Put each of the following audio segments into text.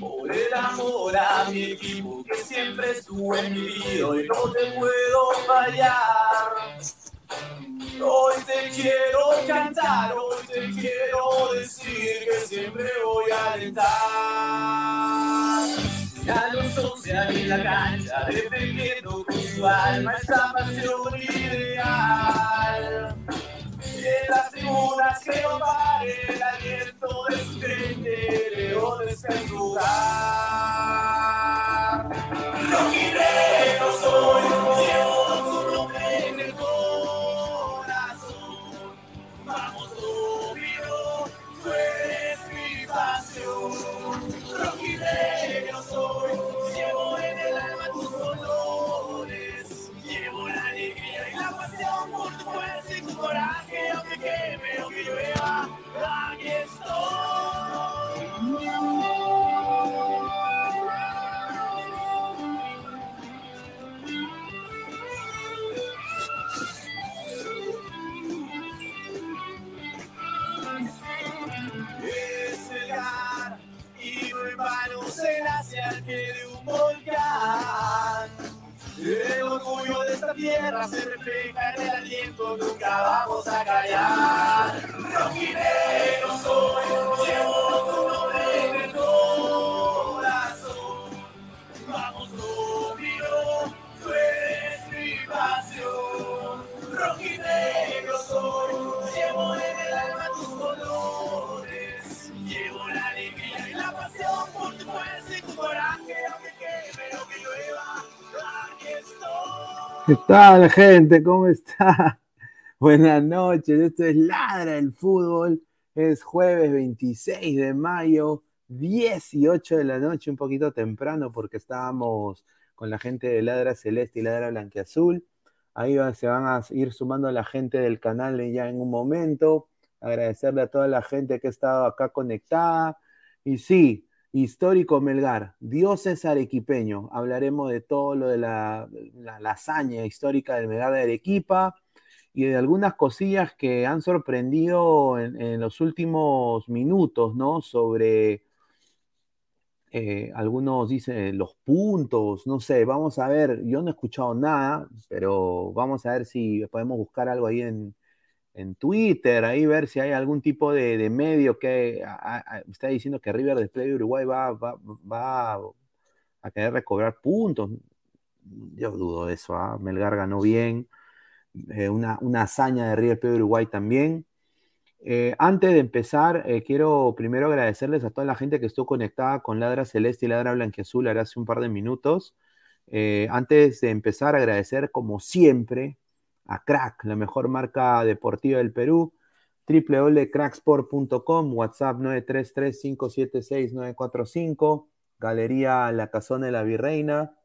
Por el amor a mi equipo que siempre estuvo en mi vida y no te puedo fallar. Hoy te quiero cantar, hoy te quiero decir que siempre voy a alentar. Ya los once en la cancha, defendiendo con su alma esta pasión ideal. Y en las tribunas que no pare la descreeremos en su. Mientras se refleja en el tiempo, nunca vamos a callar. Roquineros soy ¿Qué tal, gente? ¿Cómo está? Buenas noches. Esto es Ladra el Fútbol. Es jueves 26 de mayo, 18 de la noche, un poquito temprano porque estábamos con la gente de Ladra Celeste y Ladra Blanqueazul. Ahí se van a ir sumando la gente del canal ya en un momento. Agradecerle a toda la gente que ha estado acá conectada. Y sí, Histórico Melgar, dioses arequipeño. Hablaremos de todo lo de la, hazaña histórica del Melgar de Arequipa y de algunas cosillas que han sorprendido en, los últimos minutos, ¿no? Sobre eh, algunos dicen los puntos, no sé, vamos a ver, yo no he escuchado nada, pero vamos a ver si podemos buscar algo ahí en, en Twitter, ahí ver si hay algún tipo de, medio que está diciendo que River Desplay de Uruguay va, va, a querer recobrar puntos. Yo dudo de eso, ¿ah? Melgar ganó bien, eh, una, hazaña de River Plate de Uruguay también. Eh, antes de empezar, eh, quiero primero agradecerles a toda la gente que estuvo conectada con Ladra Celeste y Ladra Blanquiazul hace un par de minutos. Antes de empezar, agradecer como siempre a Crack, la mejor marca deportiva del Perú, www.cracksport.com, WhatsApp 933-576-945, Galería La Casona de la Virreina,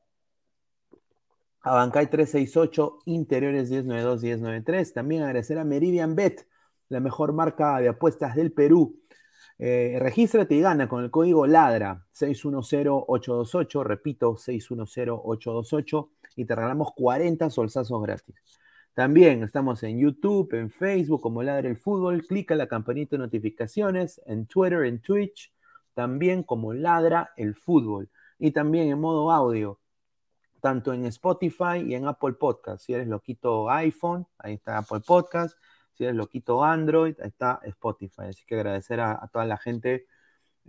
Abancay 368, Interiores 1092-1093. También agradecer a Meridian Bet, la mejor marca de apuestas del Perú. Eh, regístrate y gana con el código LADRA 610828, repito, 610828, y te regalamos 40 solsazos gratis. También estamos en YouTube, en Facebook como Ladra el Fútbol, clica la campanita de notificaciones, en Twitter, en Twitch, también como Ladra el Fútbol. Y también en modo audio, tanto en Spotify y en Apple Podcast. Si eres loquito iPhone, ahí está Apple Podcast. Si eres loquito Android, ahí está Spotify. Así que agradecer a, toda la gente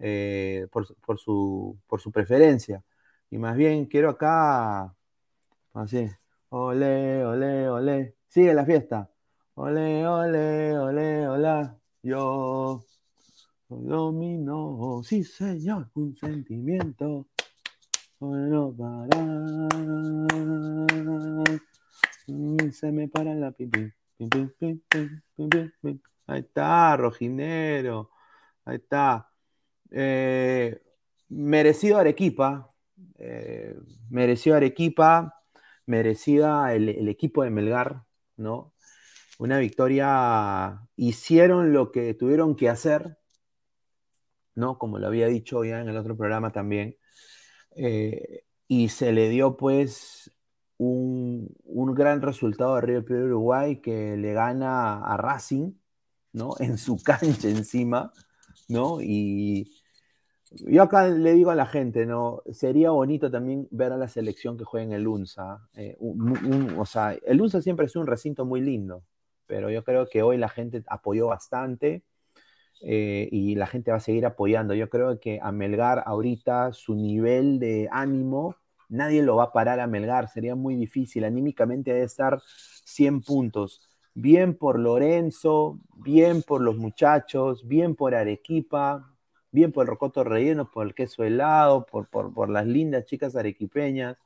eh, por, su, por su preferencia. Y más bien quiero acá, así, ole, ole, ole. Sigue la fiesta. Ole, ole, ole, hola. Yo domino, sí señor, un sentimiento. Bueno, para. Se me para la pipí. Ahí está, Rojinero. Ahí está. Eh, merecido Arequipa. Eh, merecido Arequipa. Merecida el, equipo de Melgar, ¿no? Una victoria. Hicieron lo que tuvieron que hacer, ¿no? Como lo había dicho ya en el otro programa también. Eh, y se le dio, pues, un, gran resultado de River Plate Uruguay que le gana a Racing, ¿no? En su cancha encima, ¿no? Y yo acá le digo a la gente, ¿no? Sería bonito también ver a la selección que juega en el UNSA. Eh, o sea, el UNSA siempre es un recinto muy lindo, pero yo creo que hoy la gente apoyó bastante. Eh, y la gente va a seguir apoyando. Yo creo que a Melgar ahorita su nivel de ánimo nadie lo va a parar a Melgar, sería muy difícil, anímicamente debe estar 100 puntos. Bien por Lorenzo, bien por los muchachos, bien por Arequipa, bien por el rocoto relleno, por el queso helado, por, por, las lindas chicas arequipeñas.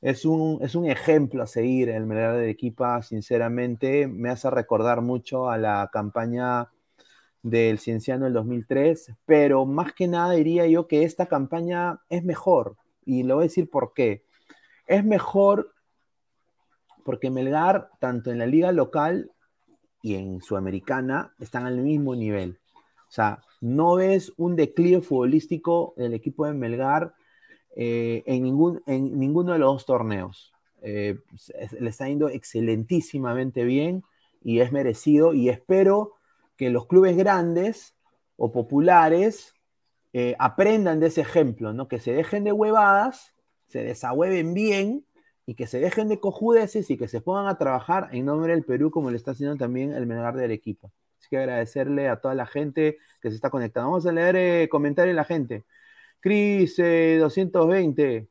Es un, es un ejemplo a seguir el Melgar de Arequipa, sinceramente. Me hace recordar mucho a la campaña del Cienciano del 2003, pero más que nada diría yo que esta campaña es mejor y lo voy a decir por qué. Es mejor porque Melgar, tanto en la liga local y en Sudamericana, están al mismo nivel. O sea, no ves un declive futbolístico del equipo de Melgar eh, en, ningún, en ninguno de los dos torneos. Eh, le está yendo excelentísimamente bien y es merecido y espero que los clubes grandes o populares eh, aprendan de ese ejemplo, ¿no? Que se dejen de huevadas, se desahueven bien y que se dejen de cojudeces y que se pongan a trabajar en nombre del Perú como le está haciendo también el menor del equipo. Así que agradecerle a toda la gente que se está conectando. Vamos a leer eh, comentarios de la gente. Cris 220 eh,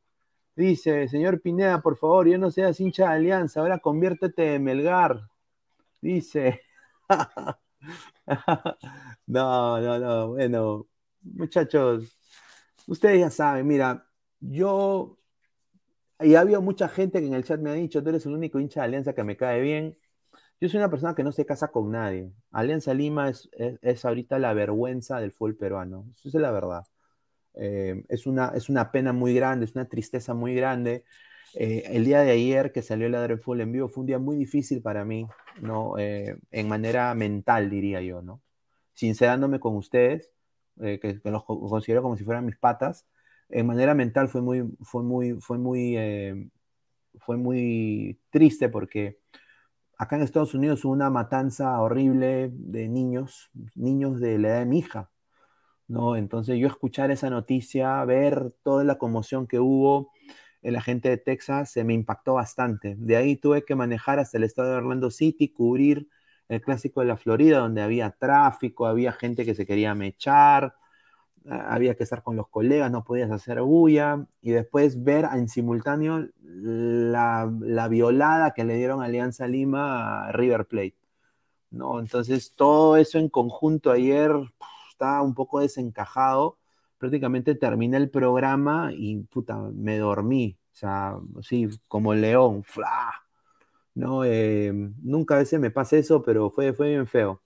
dice, señor Pineda, por favor, yo no seas hincha de Alianza, ahora conviértete en Melgar. Dice. no, no, no, bueno, muchachos, ustedes ya saben, mira, yo, y ha habido mucha gente que en el chat me ha dicho, tú eres el único hincha de Alianza que me cae bien. Yo soy una persona que no se casa con nadie. Alianza Lima es, es, ahorita la vergüenza del fútbol peruano. Eso es la verdad. Eh, es, una, es una pena muy grande, es una tristeza muy grande. Eh, el día de ayer que salió el del Fútbol en vivo fue un día muy difícil para mí, ¿no? Eh, en manera mental, diría yo, ¿no? Sincerándome con ustedes, eh, que, los considero como si fueran mis patas, en manera mental fue muy, fue muy, fue muy, fue muy triste porque acá en Estados Unidos una matanza horrible de niños, niños de la edad de mi hija, ¿no? Entonces yo escuchar esa noticia, ver toda la conmoción que hubo en la gente de Texas, se me impactó bastante. De ahí tuve que manejar hasta el estado de Orlando City, cubrir el clásico de la Florida, donde había tráfico, había gente que se quería mechar, había que estar con los colegas, no podías hacer bulla, y después ver en simultáneo la, violada que le dieron Alianza Lima a River Plate. ¿no? Entonces, todo eso en conjunto ayer estaba un poco desencajado. Prácticamente terminé el programa y puta, me dormí. O sea, sí, como león, ¡fla! ¿no? Eh, nunca a veces me pasa eso, pero fue, fue bien feo.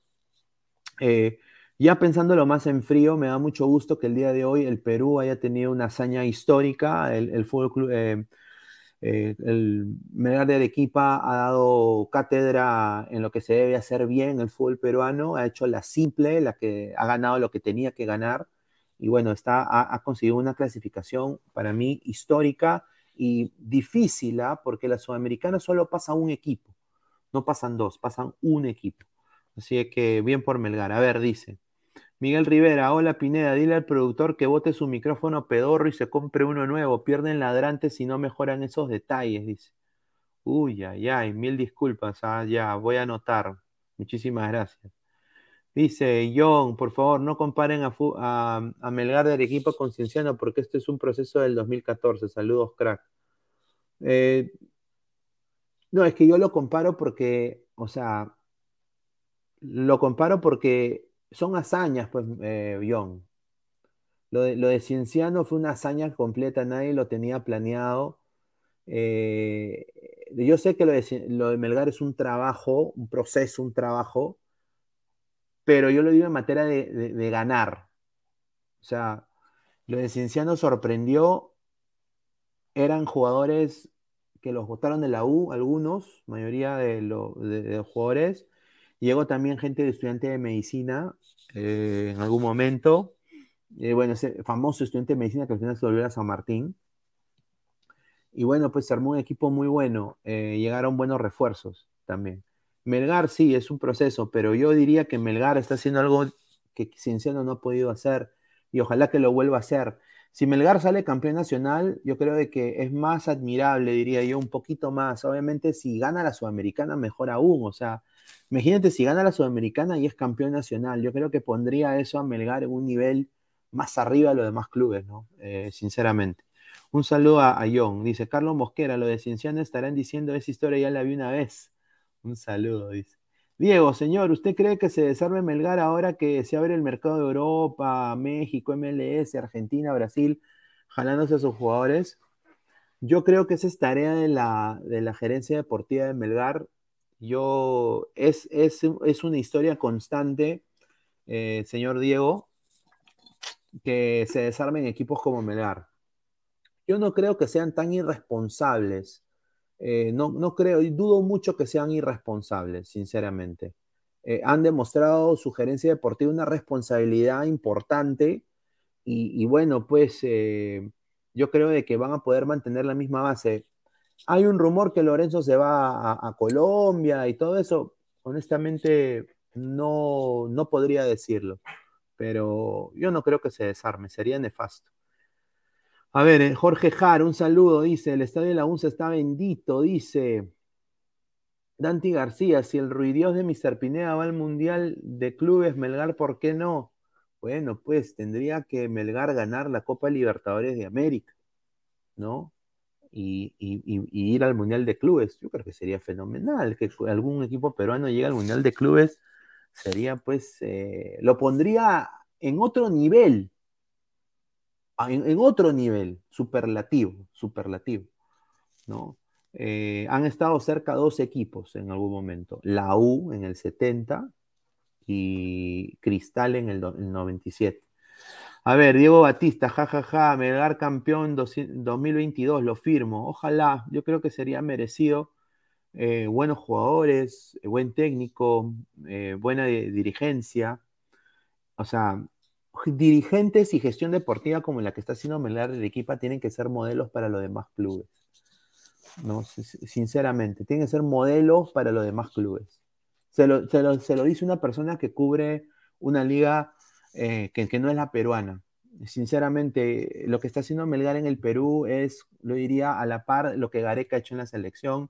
Eh, ya pensándolo más en frío, me da mucho gusto que el día de hoy el Perú haya tenido una hazaña histórica. El, Fútbol eh, eh, el Melgar de Arequipa ha dado cátedra en lo que se debe hacer bien el fútbol peruano, ha hecho la simple, la que ha ganado lo que tenía que ganar. Y bueno, está, ha, ha conseguido una clasificación para mí histórica y difícil, ¿ah? porque la Sudamericana solo pasa un equipo, no pasan dos, pasan un equipo. Así que bien por Melgar. A ver, dice. Miguel Rivera, hola Pineda, dile al productor que bote su micrófono pedorro y se compre uno nuevo. Pierden ladrantes si no mejoran esos detalles, dice. Uy, ay, ay, mil disculpas. Ah, ya, voy a anotar. Muchísimas gracias. Dice John, por favor, no comparen a, Melgar de Arequipa con Cienciano porque este es un proceso del 2014. Saludos, crack. Eh, no, es que yo lo comparo porque, o sea, lo comparo porque son hazañas, pues, eh. Lo de, lo de, Cienciano fue una hazaña completa, nadie lo tenía planeado. Eh, yo sé que lo de, lo de, Melgar es un trabajo, un proceso, un trabajo, pero yo lo digo en materia de, de, ganar. O sea, lo de Cienciano sorprendió. Eran jugadores que los votaron de la U, algunos, mayoría de, de los jugadores, Llegó también gente de estudiante de medicina eh, en algún momento. Eh, bueno, ese famoso estudiante de medicina que al final se volvió a San Martín. Y bueno, pues se armó un equipo muy bueno. Eh, llegaron buenos refuerzos también. Melgar sí, es un proceso, pero yo diría que Melgar está haciendo algo que Cienciano no ha podido hacer y ojalá que lo vuelva a hacer. Si Melgar sale campeón nacional, yo creo de que es más admirable, diría yo, un poquito más. Obviamente, si gana la Sudamericana, mejor aún. O sea, Imagínate si gana la Sudamericana y es campeón nacional. Yo creo que pondría eso a Melgar en un nivel más arriba de los demás clubes, ¿no? Eh, sinceramente. Un saludo a, a, John. Dice Carlos Mosquera, lo de Cienciano estarán diciendo esa historia ya la vi una vez. Un saludo, dice. Diego, señor, ¿usted cree que se desarme Melgar ahora que se abre el mercado de Europa, México, MLS, Argentina, Brasil, jalándose a sus jugadores? Yo creo que esa es tarea de la, de la gerencia deportiva de Melgar yo, es, es, es una historia constante, eh, señor Diego, que se desarmen equipos como Melgar. Yo no creo que sean tan irresponsables. Eh, no, no creo, y dudo mucho que sean irresponsables, sinceramente. Eh, han demostrado su gerencia deportiva una responsabilidad importante y, bueno, pues yo creo de que van a poder mantener la misma base. Hay un rumor que Lorenzo se va a, Colombia y todo eso. Honestamente, no, no podría decirlo, pero yo no creo que se desarme, sería nefasto. A ver, eh, Jorge Jar, un saludo, dice, el estadio de la UNSA está bendito, dice Dante García, si el ruidios de Mr. Pineda va al Mundial de Clubes, Melgar, ¿por qué no? Bueno, pues tendría que Melgar ganar la Copa Libertadores de América, ¿no? Y, ir al Mundial de Clubes. Yo creo que sería fenomenal que algún equipo peruano llegue al Mundial de Clubes. Sería pues, eh, lo pondría en otro nivel, en, en, otro nivel, superlativo, superlativo, ¿no? Eh, han estado cerca dos equipos en algún momento, la U en el 70 y Cristal en el 97. A ver, Diego Batista, jajaja, ja, ja, Melgar campeón 2022, lo firmo. Ojalá, yo creo que sería merecido. Eh, buenos jugadores, eh, buen técnico, eh, buena dirigencia. O sea, dirigentes y gestión deportiva como la que está haciendo Melgar del equipo tienen que ser modelos para los demás clubes. ¿no? Sinceramente, tienen que ser modelos para los demás clubes. Se lo, se lo, se lo dice una persona que cubre una liga eh, que, que, no es la peruana. Sinceramente, lo que está haciendo Melgar en el Perú es, lo diría, a la par lo que Gareca ha hecho en la selección,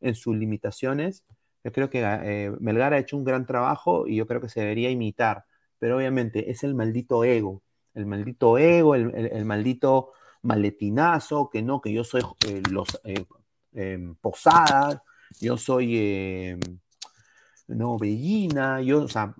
en sus limitaciones. Yo creo que eh, Melgar ha hecho un gran trabajo y yo creo que se debería imitar, pero obviamente es el maldito ego, el maldito ego, el, el, el maldito maletinazo, que no, que yo soy eh, los eh, em, Posadas, yo soy em, no, Bellina, yo, o sea,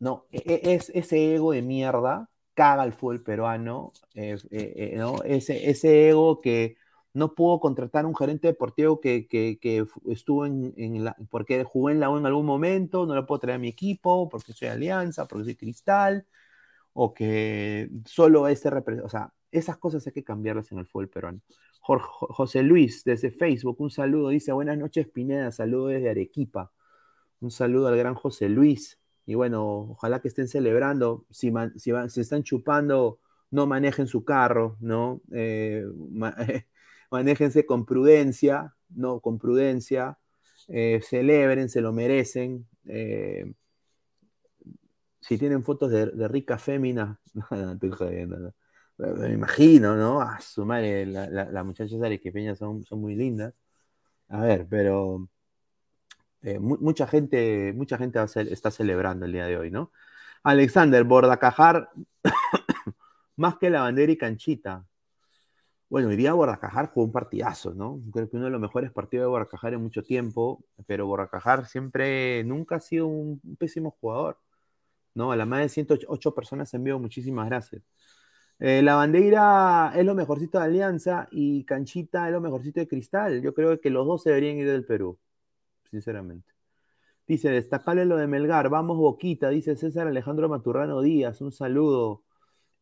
no, e, e, es ese ego de mierda caga al fútbol peruano, eh, eh, ¿no? Ese, ese ego que no pudo contratar un gerente deportivo que, que, estuvo en, en, la, porque jugó en la U en algún momento, no lo puedo traer a mi equipo, porque soy Alianza, porque soy Cristal, o que solo ese representa, o sea, esas cosas hay que cambiarlas en el fútbol peruano. José Luis, desde Facebook, un saludo, dice, buenas noches Pineda, saludo desde Arequipa. Un saludo al gran José Luis. Y bueno, ojalá que estén celebrando. Si, si, si están chupando, no manejen su carro, ¿no? Eh, manéjense con prudencia, ¿no? Con prudencia. Eh, celebren, se lo merecen. Eh, si tienen fotos de, rica fémina, me imagino, ¿no? A su madre, las muchachas arequipeñas son, son muy lindas. A ver, pero eh, mucha gente, mucha gente está celebrando el día de hoy, ¿no? Alexander, Bordacajar, más que la bandera y canchita. Bueno, hoy día Bordacajar jugó un partidazo, ¿no? Creo que uno de los mejores partidos de Bordacajar en mucho tiempo, pero Bordacajar siempre, nunca ha sido un, pésimo jugador, ¿no? A la más de 108 personas en vivo, muchísimas gracias. Eh, la bandera es lo mejorcito de Alianza y Canchita es lo mejorcito de Cristal. Yo creo que los dos se deberían ir del Perú sinceramente. Dice, destacarle lo de Melgar, vamos Boquita, dice César Alejandro Maturrano Díaz, un saludo.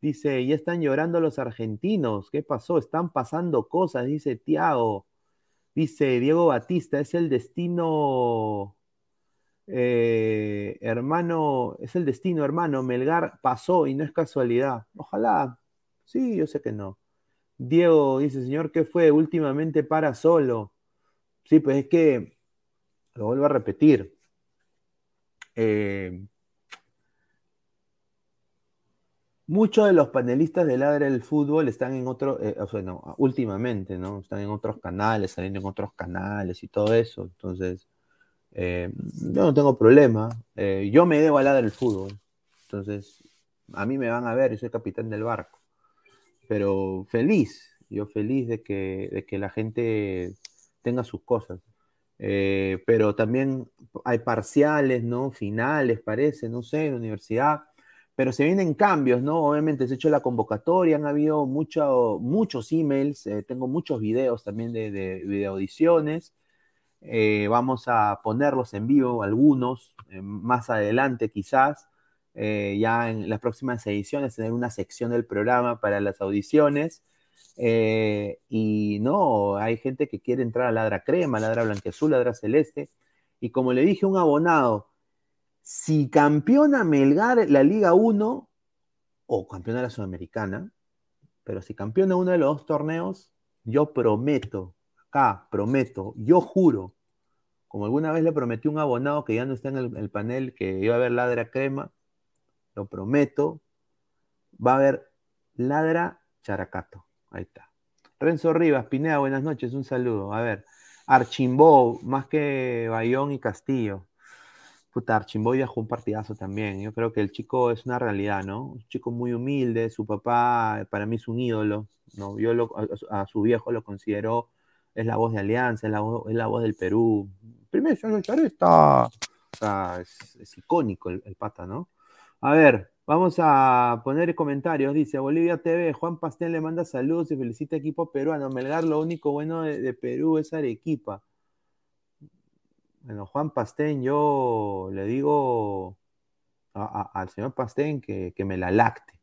Dice, ya están llorando los argentinos, ¿qué pasó? Están pasando cosas, dice Tiago. Dice Diego Batista, es el destino, eh, hermano, es el destino, hermano. Melgar pasó y no es casualidad. Ojalá, sí, yo sé que no. Diego dice, señor, ¿qué fue? Últimamente para solo. Sí, pues es que lo vuelvo a repetir. Eh, muchos de los panelistas de Ladra del Fútbol están en otro, eh, últimamente, ¿no? Están en otros canales, saliendo en otros canales y todo eso. Entonces, eh, yo no tengo problema. yo me debo a Ladra del Fútbol. Entonces, a mí me van a ver, yo soy capitán del barco. Pero feliz, yo feliz de que, de que la gente tenga sus cosas. Eh, pero también hay parciales, ¿no? Finales, parece, no sé, en la universidad. Pero se vienen cambios, ¿no? Obviamente se ha hecho la convocatoria, han habido mucho, muchos emails, eh, tengo muchos videos también de, de video audiciones. Eh, vamos a ponerlos en vivo, algunos, más adelante quizás, ya en las próximas ediciones, tener una sección del programa para las audiciones. Eh, y no, hay gente que quiere entrar a ladra crema, ladra blanqueazul, ladra celeste. Y como le dije a un abonado, si campeona Melgar la Liga 1 o campeona la Sudamericana, pero si campeona uno de los dos torneos, yo prometo, acá prometo, yo juro, como alguna vez le prometí a un abonado que ya no está en el, el panel, que iba a haber ladra crema, lo prometo, va a haber ladra characato. Ahí está. Renzo Rivas, Pineda, buenas noches, un saludo. A ver, Archimbó, más que Bayón y Castillo. Puta, Archimbó ya jugó un partidazo también. Yo creo que el chico es una realidad, ¿no? Un chico muy humilde, su papá para mí es un ídolo, ¿no? Yo a, su viejo lo considero, es la voz de Alianza, es la voz, del Perú. Primero, está, está es, es, icónico el pata, ¿no? A ver, Vamos a poner comentarios. Dice Bolivia TV, Juan Pastel le manda saludos y felicita equipo peruano. Melgar, lo único bueno de, Perú es Arequipa. Bueno, Juan Pastén, yo le digo al señor Pastén que, me la lacte.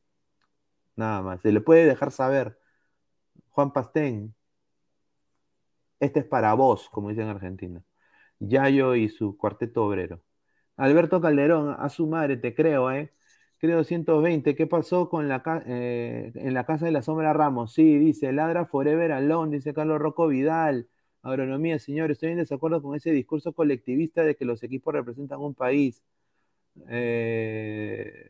Nada más. Se le puede dejar saber. Juan Pastén, este es para vos, como dicen en Argentina. Yayo y su cuarteto obrero. Alberto Calderón, a su madre, te creo, ¿eh? Creo 120, ¿qué pasó con la eh, en la casa de la sombra Ramos? Sí, dice, ladra forever alone, dice Carlos Rocco Vidal. Agronomía, señor, estoy en desacuerdo con ese discurso colectivista de que los equipos representan un país. Eh,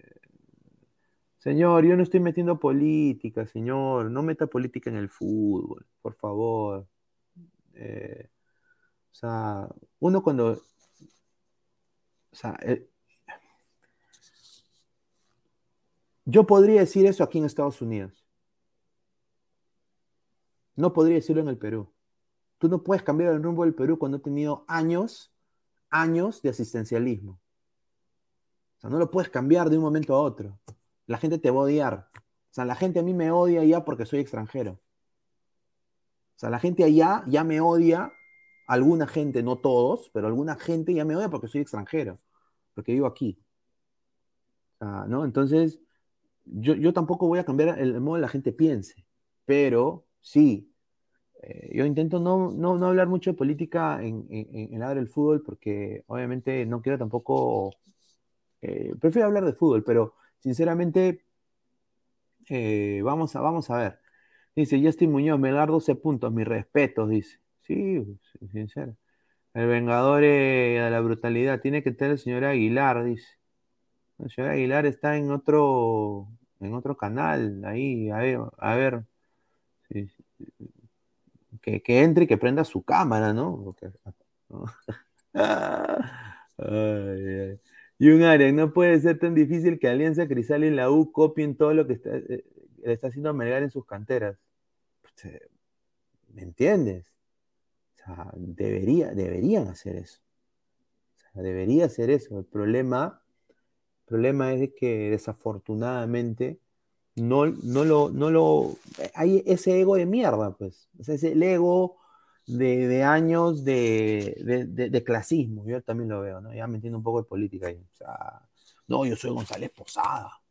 señor, yo no estoy metiendo política, señor. No meta política en el fútbol, por favor. Eh, o sea, uno cuando... O sea, Yo podría decir eso aquí en Estados Unidos. No podría decirlo en el Perú. Tú no puedes cambiar el rumbo del Perú cuando he tenido años, años de asistencialismo. O sea, no lo puedes cambiar de un momento a otro. La gente te va a odiar. O sea, la gente a mí me odia ya porque soy extranjero. O sea, la gente allá ya me odia, alguna gente, no todos, pero alguna gente ya me odia porque soy extranjero, porque vivo aquí. ¿no? Entonces, yo, tampoco voy a cambiar el, modo de la gente piense, pero sí, eh, yo intento no, no, hablar mucho de política en, en, en del fútbol porque obviamente no quiero tampoco, eh, prefiero hablar de fútbol, pero sinceramente, eh, vamos, a, vamos a ver. Dice Justin Muñoz, me da 12 puntos, mis respetos, dice. Sí, sincero. El Vengador de la brutalidad tiene que tener el señor Aguilar, dice. Señor Aguilar está en otro, en otro canal, ahí, a ver, a ver que, entre y que prenda su cámara, ¿no? Y un área, no puede ser tan difícil que Alianza Crisal y la U copien todo lo que está, eh, le está haciendo Melgar en sus canteras. Pues, eh, ¿Me entiendes? O sea, debería, deberían hacer eso. O sea, debería hacer eso. El problema problema es que desafortunadamente no, no, lo, no lo... Hay ese ego de mierda, pues. Es ese el ego de, años de, clasismo. Yo también lo veo, ¿no? Ya me entiendo un poco de política ahí. No, yo soy González Posada.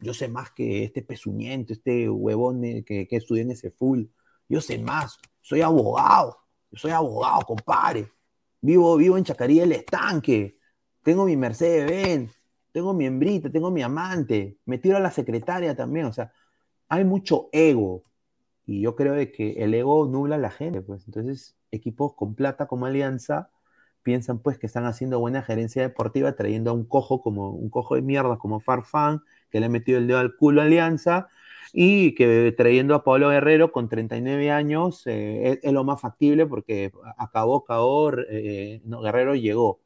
Yo sé más que este pezuñento, este huevón que, que estudié en ese full. Yo sé más. Soy abogado. Yo soy abogado, compadre. Vivo, vivo en Chacarí el Estanque. Tengo mi Mercedes Benz tengo mi hembrita, tengo mi amante, me tiro a la secretaria también, o sea, hay mucho ego y yo creo que el ego nubla a la gente, pues entonces equipos con plata como Alianza piensan pues que están haciendo buena gerencia deportiva trayendo a un cojo como un cojo de mierda como Farfán, que le ha metido el dedo al culo a Alianza y que trayendo a Pablo Guerrero con 39 años eh, es, lo más factible porque acabó, acabó, eh, no, Guerrero llegó.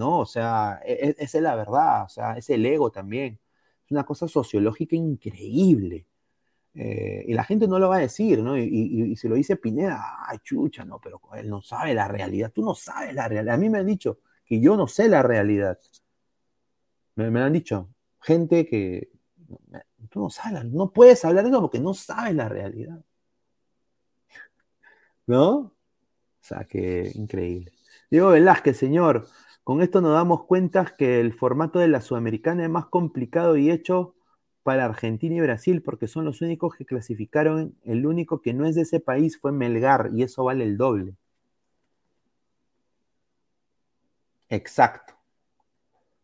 ¿No? O sea, e, e, esa es la verdad, o sea, es el ego también. Es una cosa sociológica increíble. Eh, y la gente no lo va a decir, ¿no? Y, y, si lo dice Pineda, ay, chucha, no, pero él no sabe la realidad. Tú no sabes la realidad. A mí me han dicho que yo no sé la realidad. Me, me han dicho gente que tú no sabes, no puedes hablar de eso porque no sabes la realidad. ¿No? O sea, que increíble. Diego Velázquez, señor, con esto nos damos cuenta que el formato de la Sudamericana es más complicado y hecho para Argentina y Brasil porque son los únicos que clasificaron. El único que no es de ese país fue Melgar y eso vale el doble. Exacto.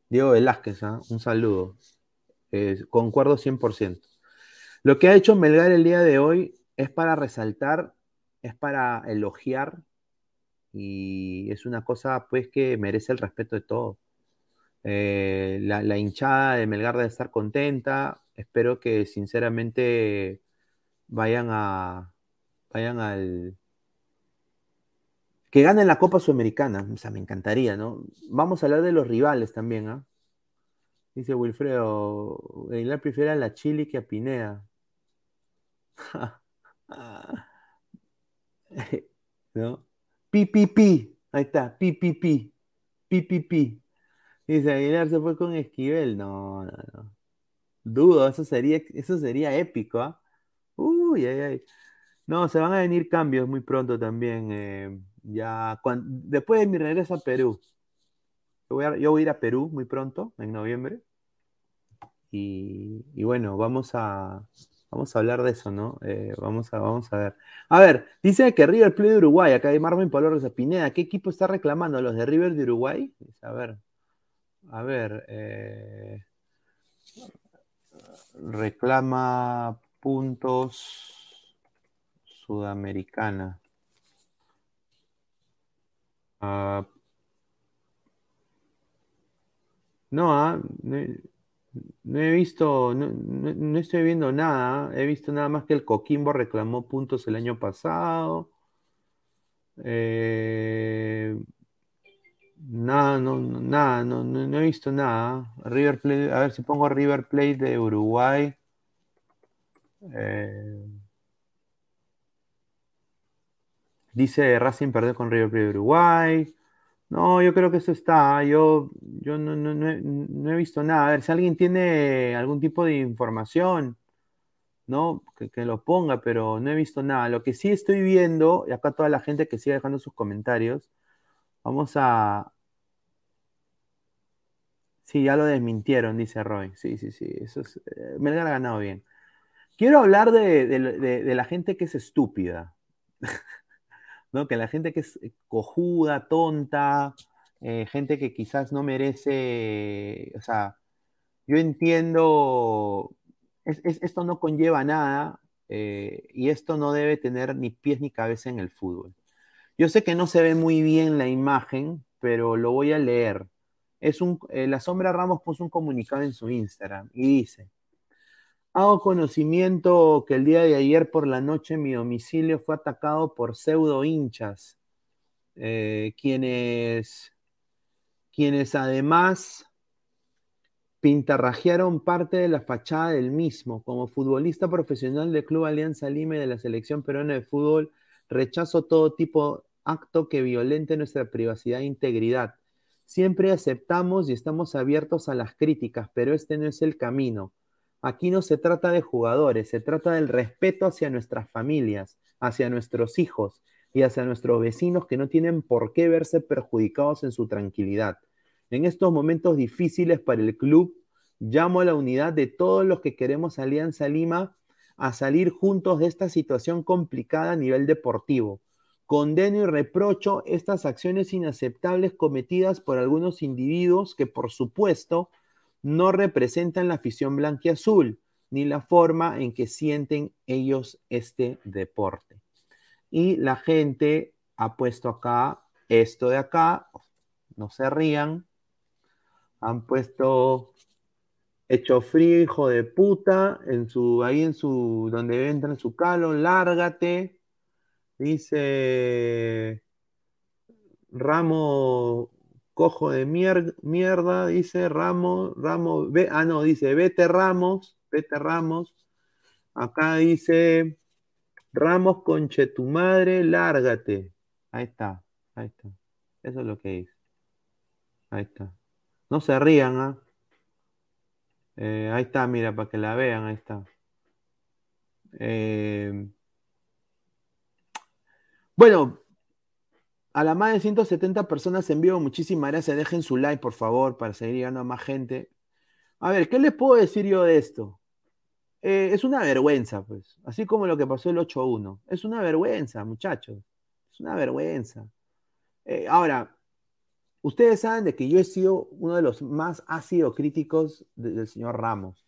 Diego Velázquez, ¿ah? un saludo. Eh, concuerdo 100%. Lo que ha hecho Melgar el día de hoy es para resaltar, es para elogiar y es una cosa pues que merece el respeto de todos. Eh, la, hinchada de Melgar debe estar contenta. Espero que sinceramente vayan a vayan al que ganen la Copa Sudamericana. O sea, me encantaría, ¿no? Vamos a hablar de los rivales también, ¿ah? Dice Wilfredo, Aguilar prefiere a la Chile que a Pineda. ¿No? Pi, Ahí está, pi, pi. Dice, Aguilar se fue con Esquivel. No, no, no. Dudo, eso sería, eso sería épico, ¿ah? Uy, ay, ay. No, se van a venir cambios muy pronto también. Eh, ya, después de mi regreso a Perú. Yo voy, a, yo voy a ir a Perú muy pronto, en noviembre. y bueno, vamos a, Vamos a hablar de eso, ¿no? Eh, vamos, a, vamos a ver. A ver, dice que River Plate de Uruguay, acá hay Marvin Pablo Pineda, ¿qué equipo está reclamando? ¿Los de River de Uruguay? A ver, a ver. Eh, reclama puntos Sudamericana. Ah, no, ah, no he visto, no, estoy viendo nada. He visto nada más que el Coquimbo reclamó puntos el año pasado. Eh, nada, no, nada, no, no, he visto nada. River Plate, a ver si pongo River Plate de Uruguay. Eh, dice Racing perdió con River Plate de Uruguay. No, yo creo que eso está. Yo, yo no, no, no, he, visto nada. A ver, si alguien tiene algún tipo de información, ¿no? Que, que, lo ponga, pero no he visto nada. Lo que sí estoy viendo, y acá toda la gente que sigue dejando sus comentarios, vamos a. Sí, ya lo desmintieron, dice Roy. Sí, sí, sí. Eso es. Eh, Melgar ha ganado bien. Quiero hablar de, de, de, de la gente que es estúpida. ¿no? Que la gente que es cojuda, tonta, eh, gente que quizás no merece, o sea, yo entiendo, es, es, esto no conlleva nada eh, y esto no debe tener ni pies ni cabeza en el fútbol. Yo sé que no se ve muy bien la imagen, pero lo voy a leer. Es un, eh, la Sombra Ramos puso un comunicado en su Instagram y dice, Hago conocimiento que el día de ayer por la noche mi domicilio fue atacado por pseudo hinchas, eh, quienes, quienes además pintarrajearon parte de la fachada del mismo. Como futbolista profesional del Club Alianza Lima y de la Selección Peruana de Fútbol, rechazo todo tipo de acto que violente nuestra privacidad e integridad. Siempre aceptamos y estamos abiertos a las críticas, pero este no es el camino. Aquí no se trata de jugadores, se trata del respeto hacia nuestras familias, hacia nuestros hijos y hacia nuestros vecinos que no tienen por qué verse perjudicados en su tranquilidad. En estos momentos difíciles para el club, llamo a la unidad de todos los que queremos Alianza Lima a salir juntos de esta situación complicada a nivel deportivo. Condeno y reprocho estas acciones inaceptables cometidas por algunos individuos que, por supuesto, no representan la afición blanquiazul ni la forma en que sienten ellos este deporte. Y la gente ha puesto acá esto de acá, no se rían, han puesto hecho frío, hijo de puta, en su, ahí en su, donde entra en su calo, lárgate, dice Ramo cojo de mierda, dice Ramos, Ramos, ve, ah, no, dice, vete Ramos, vete Ramos. Acá dice, Ramos, conche tu madre, lárgate. Ahí está, ahí está. Eso es lo que dice. Ahí está. No se rían, ¿ah? ¿eh? ahí está, mira, para que la vean, ahí está. Eh, bueno, a la más de 170 personas en vivo, muchísimas gracias. Dejen su like, por favor, para seguir llegando a más gente. A ver, ¿qué les puedo decir yo de esto? Eh, es una vergüenza, pues. Así como lo que pasó el 8-1. Es una vergüenza, muchachos. Es una vergüenza. Eh, ahora, ustedes saben de que yo he sido uno de los más ácidos críticos del señor Ramos.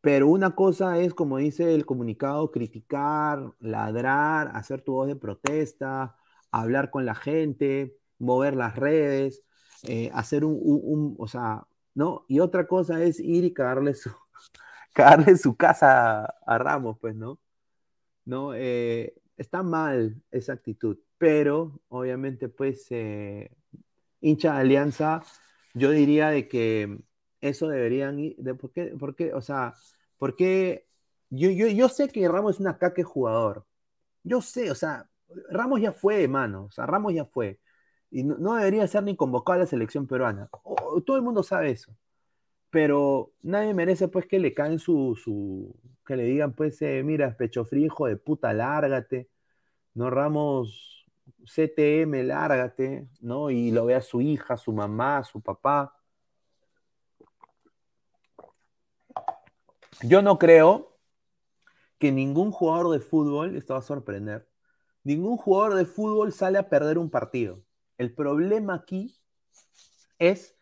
Pero una cosa es, como dice el comunicado, criticar, ladrar, hacer tu voz de protesta, hablar con la gente, mover las redes, eh, hacer un, o sea, ¿no? Y otra cosa es ir y cagarle su, cagarle su casa a, Ramos, pues, ¿no? ¿No? Eh, está mal esa actitud, pero obviamente, pues, eh, hincha de alianza, yo diría de que eso deberían ir, de por qué, o sea, porque yo, yo, yo sé que Ramos es un caque jugador. Yo sé, o sea, Ramos ya fue, mano, o sea, Ramos ya fue. Y no, debería ser ni convocado a la selección peruana. todo el mundo sabe eso. Pero nadie merece, pues, que le caen su, su que le digan, pues, eh, mira, pecho frío, hijo de puta, lárgate. No, Ramos, CTM, lárgate, ¿no? Y lo vea su hija, su mamá, su papá. Yo no creo que ningún jugador de fútbol, esto va a sorprender, ningún jugador de fútbol sale a perder un partido. El problema aquí es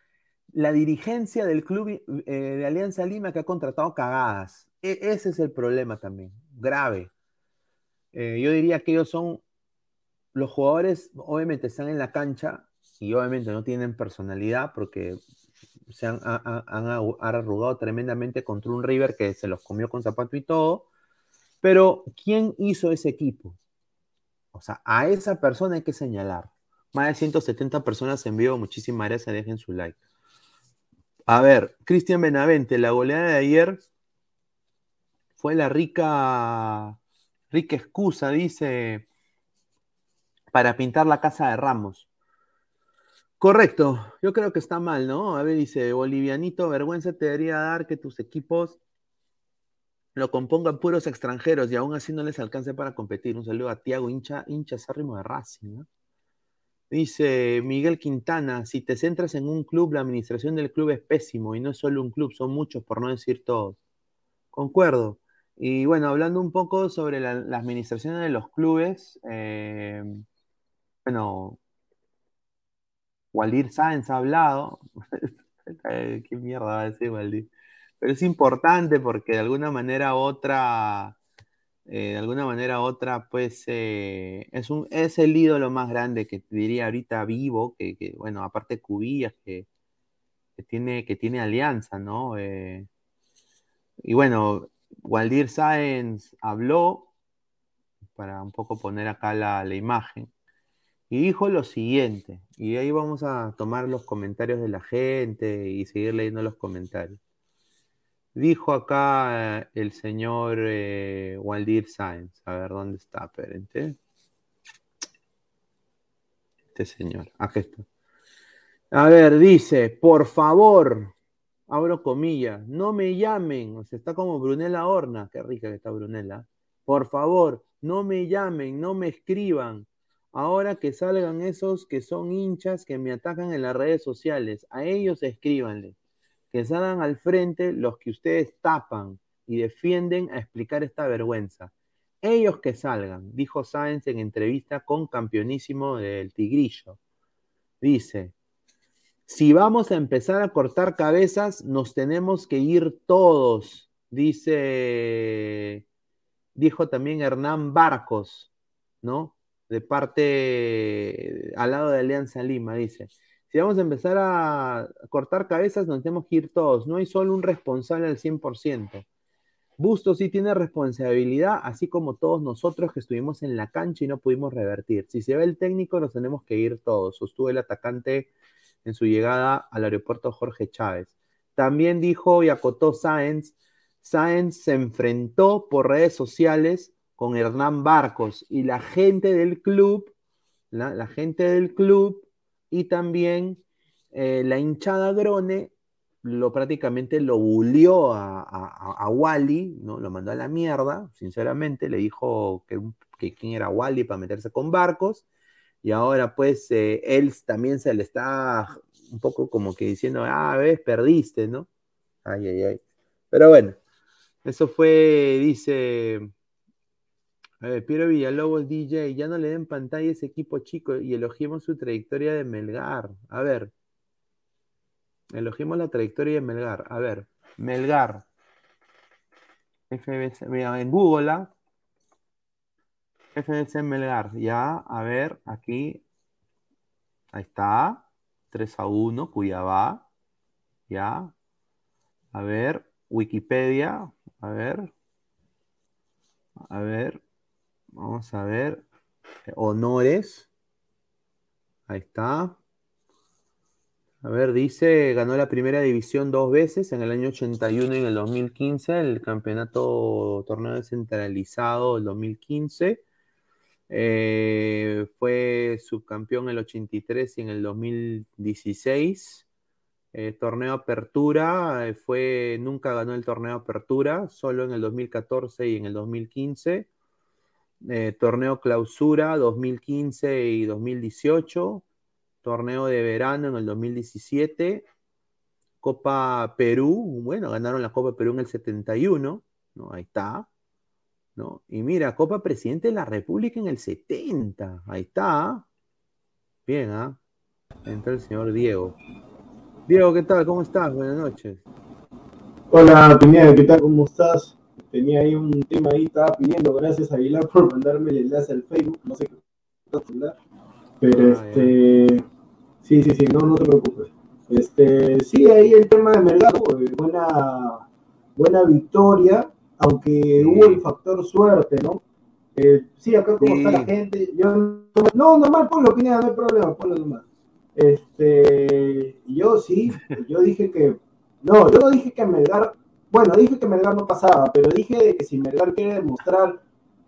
la dirigencia del club eh, de Alianza Lima que ha contratado cagadas. E, ese es el problema también, grave. Eh, yo diría que ellos son, los jugadores obviamente están en la cancha y obviamente no tienen personalidad porque se han, arrugado tremendamente contra un River que se los comió con zapato y todo. Pero, ¿quién hizo ese equipo? O sea, a esa persona hay que señalar. Más de 170 personas en vivo, muchísimas gracias, dejen su like. A ver, Cristian Benavente, la goleada de ayer fue la rica, rica excusa, dice, para pintar la casa de Ramos. Correcto, yo creo que está mal, ¿no? A ver, dice, Bolivianito, vergüenza te debería dar que tus equipos lo compongan puros extranjeros y aún así no les alcance para competir. Un saludo a Tiago, hincha, hincha sárrimo de Racing, ¿no? Dice Miguel Quintana, si te centras en un club, la administración del club es pésimo y no es solo un club, son muchos, por no decir todos. Concuerdo. Y bueno, hablando un poco sobre la, administración de los clubes, eh, bueno, Waldir Sáenz ha hablado. ¿Qué mierda va a decir Waldir? Pero es importante porque de alguna manera otra, eh, de alguna manera otra, pues eh, es, un, es el ídolo más grande que diría ahorita vivo, que, bueno, aparte Cubillas, que, tiene, que tiene alianza, ¿no? Eh, y bueno, Waldir Sáenz habló, para un poco poner acá la, la imagen, y dijo lo siguiente, y ahí vamos a tomar los comentarios de la gente y seguir leyendo los comentarios. Dijo acá eh, el señor eh, Waldir Sáenz, a ver dónde está, espérense. Este señor, aquí. A ver, dice, por favor, abro comillas, no me llamen, o sea, está como Brunella Horna, qué rica que está Brunella. Por favor, no me llamen, no me escriban, Ahora que salgan esos que son hinchas que me atacan en las redes sociales, a ellos escríbanle. Que salgan al frente los que ustedes tapan y defienden a explicar esta vergüenza. Ellos que salgan, dijo Sáenz en entrevista con campeonísimo del Tigrillo. Dice, si vamos a empezar a cortar cabezas, nos tenemos que ir todos, dice, dijo también Hernán Barcos, ¿no? De parte al lado de Alianza Lima, dice. Si vamos a empezar a cortar cabezas, nos tenemos que ir todos. No hay solo un responsable al 100%. Busto sí tiene responsabilidad, así como todos nosotros que estuvimos en la cancha y no pudimos revertir. Si se ve el técnico, nos tenemos que ir todos, sostuvo el atacante en su llegada al aeropuerto Jorge Chávez. También dijo y acotó Sáenz, Sáenz se enfrentó por redes sociales con Hernán Barcos y la gente del club, la, gente del club y también eh, la hinchada Grone lo prácticamente lo bulió a, Wally, ¿no? Lo mandó a la mierda, sinceramente, le dijo que, que quién era Wally para meterse con barcos, y ahora pues eh, él también se le está un poco como que diciendo, ah, ves, perdiste, ¿no? Ay, ay, ay. Pero bueno, eso fue, dice, ver, Piero Villalobos, DJ, ya no le den pantalla ese equipo chico y elogiemos su trayectoria de Melgar. A ver, elogiemos la trayectoria de Melgar. A ver, Melgar. FBC, mira, en Google, ¿ah? FBC Melgar. Ya, a ver, aquí. Ahí está. 3 a 1, Cuyabá. Ya. A ver, Wikipedia. A ver. A ver. Vamos a ver. Honores. Ahí está. A ver, dice, ganó la primera división dos veces, en el año 81 y en el 2015, el campeonato torneo descentralizado del 2015. Eh, fue subcampeón en el 83 y en el 2016. Eh, torneo Apertura, eh, fue, nunca ganó el torneo Apertura, solo en el 2014 y en el 2015. Eh, torneo clausura 2015 y 2018, torneo de verano en el 2017, Copa Perú, bueno, ganaron la Copa Perú en el 71, ¿no? Ahí está, ¿no? Y mira, Copa Presidente de la República en el 70, ahí está. Bien, ¿ah? Entró el señor Diego. Diego, ¿qué tal? ¿Cómo estás? Buenas noches. Hola, Pineda, ¿qué tal? ¿Cómo estás? Tenía ahí un tema ahí, estaba pidiendo, gracias a Aguilar por mandarme el enlace al Facebook, no sé qué pero ah, este, sí, sí, sí, no, no te preocupes. Este, sí, ahí el tema de Melgar, buena, buena victoria, aunque hubo el factor suerte, ¿no? Eh, sí, acá como está la gente, yo, no, normal, ponlo, Pineda, no hay problema, ponlo nomás. Este, yo sí, yo dije que, no, yo no dije que Melgar bueno, dije que Melgar no pasaba, pero dije que si Melgar quiere demostrar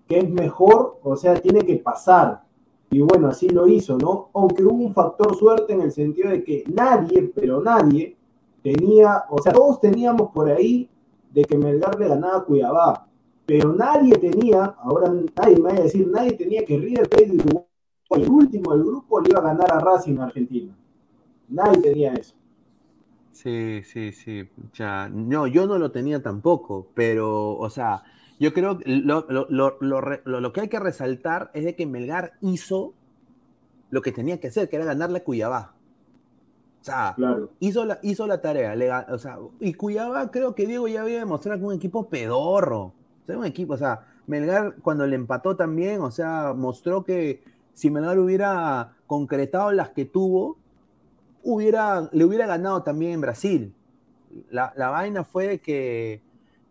que es mejor, o sea, tiene que pasar. y bueno, así lo hizo, ¿no? Aunque hubo un factor suerte en el sentido de que nadie, pero nadie, tenía, o sea, todos teníamos por ahí de que Melgar le ganaba a Cuiabá, pero nadie tenía, ahora nadie me va a decir, nadie tenía que River Plate el último del grupo le iba a ganar a Racing Argentina. Nadie tenía eso. Sí, sí, sí. Ya, no, yo no lo tenía tampoco, pero, o sea, yo creo que lo, lo, que hay que resaltar es de que Melgar hizo lo que tenía que hacer, que era ganarle a Cuyabá. O sea, hizo, la, hizo la tarea. o sea, y Cuyabá creo que Diego ya había demostrado que un equipo pedorro. O sea, un equipo, o sea, Melgar cuando le empató también, o sea, mostró que si Melgar hubiera concretado las que tuvo, hubiera, le hubiera ganado también en Brasil. La, la vaina fue que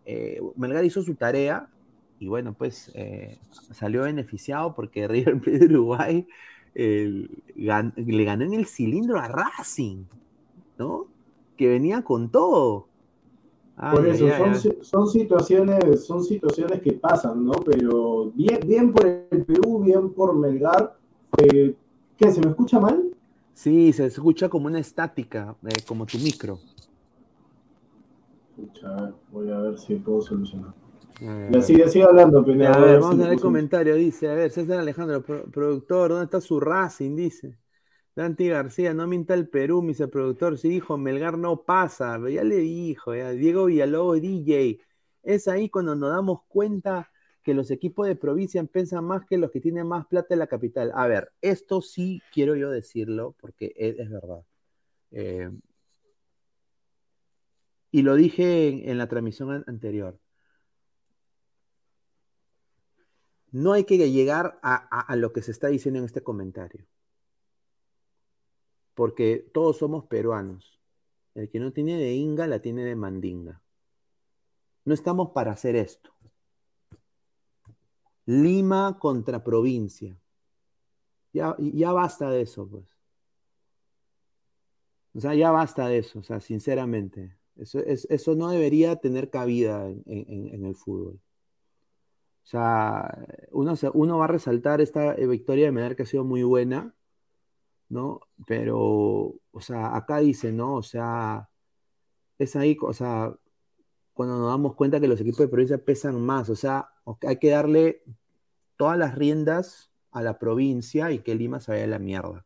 eh, Melgar hizo su tarea y bueno, pues eh, salió beneficiado porque River Plate de Uruguay le ganó en el cilindro a Racing, ¿no? Que venía con todo. por eso, son, situaciones, son situaciones que pasan, ¿no? Pero bien, bien por el Perú, bien por Melgar. Eh, ¿Qué? ¿Se me escucha mal? Sí, se escucha como una estática, como tu micro voy a ver si puedo solucionar. Ya sigue, sigue hablando, A ver, vamos a ver el comentario. Dice, a ver, César Alejandro, productor, ¿dónde está su Racing? Dice. Dante García, no minta el Perú, mi productor. Sí, dijo, Melgar no pasa. Ya le dijo, ya. Diego Villalobos, DJ. Es ahí cuando nos damos cuenta que los equipos de provincia piensan más que los que tienen más plata en la capital. A ver, esto sí quiero yo decirlo porque es, es verdad. Eh, y lo dije en, la transmisión anterior. No hay que llegar a, lo que se está diciendo en este comentario. Porque todos somos peruanos. El que no tiene de Inga la tiene de Mandinga. No estamos para hacer esto. Lima contra provincia. Ya, ya basta de eso, pues. O sea, ya basta de eso, o sea, sinceramente. Eso, eso no debería tener cabida en, el fútbol. O sea, uno, uno, va a resaltar esta eh, victoria de Medar que ha sido muy buena, ¿no? Pero, o sea, acá dice, ¿no? O sea, es ahí, o sea, cuando nos damos cuenta que los equipos de provincia pesan más, o sea, hay que darle todas las riendas a la provincia y que Lima se vaya a la mierda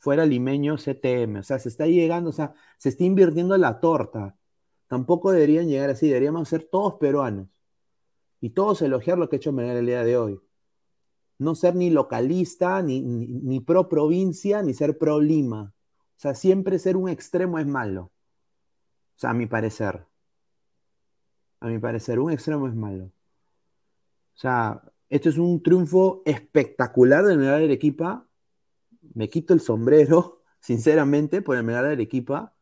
fuera limeño CTM. O sea, se está llegando, o sea, se está invirtiendo la torta. Tampoco deberían llegar así, deberíamos ser todos peruanos. Y todos elogiar lo que ha hecho Melgar el día de hoy. No ser ni localista, ni, ni, pro provincia, ni ser pro Lima. O sea, siempre ser un extremo es malo. O sea, a mi parecer. A mi parecer, un extremo es malo. O sea, esto es un triunfo espectacular de Melgar del equipa me quito el sombrero, sinceramente, por el medalla de Arequipa.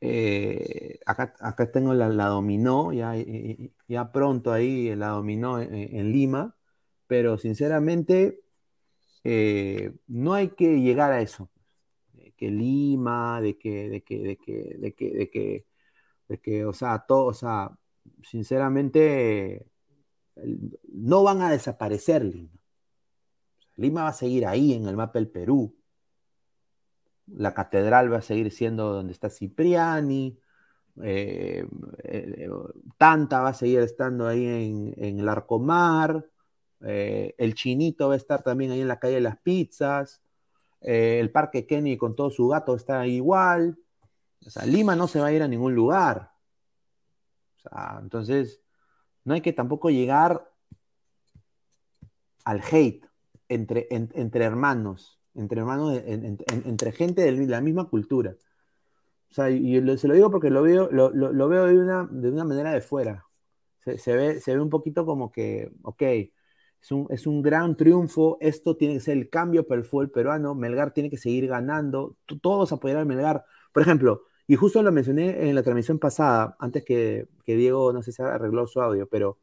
Eh, acá, acá tengo la, dominó, ya, ya pronto ahí la dominó en, Lima, pero sinceramente eh, no hay que llegar a eso. De que Lima, de que, de que, de que, de que, de que, de que o sea, todo, o sea, sinceramente no van a desaparecer Lima. Lima va a seguir ahí en el mapa del Perú. La catedral va a seguir siendo donde está Cipriani. Eh, eh, Tanta va a seguir estando ahí en, el Arcomar. Eh, el Chinito va a estar también ahí en la calle de las pizzas. el Parque Kenny con todo su gato está igual. O sea, Lima no se va a ir a ningún lugar. O sea, entonces, no hay que tampoco llegar al hate entre, entre hermanos, entre hermanos, entre gente de la misma cultura. O sea, y se lo digo porque lo veo, lo, veo de una, de una manera de fuera. Se, ve, se ve un poquito como que, ok, es un, es un gran triunfo, esto tiene que ser el cambio para el fútbol peruano, Melgar tiene que seguir ganando, todos apoyar a Melgar. Por ejemplo, y justo lo mencioné en la transmisión pasada, antes que, Diego, no sé si arregló su audio, pero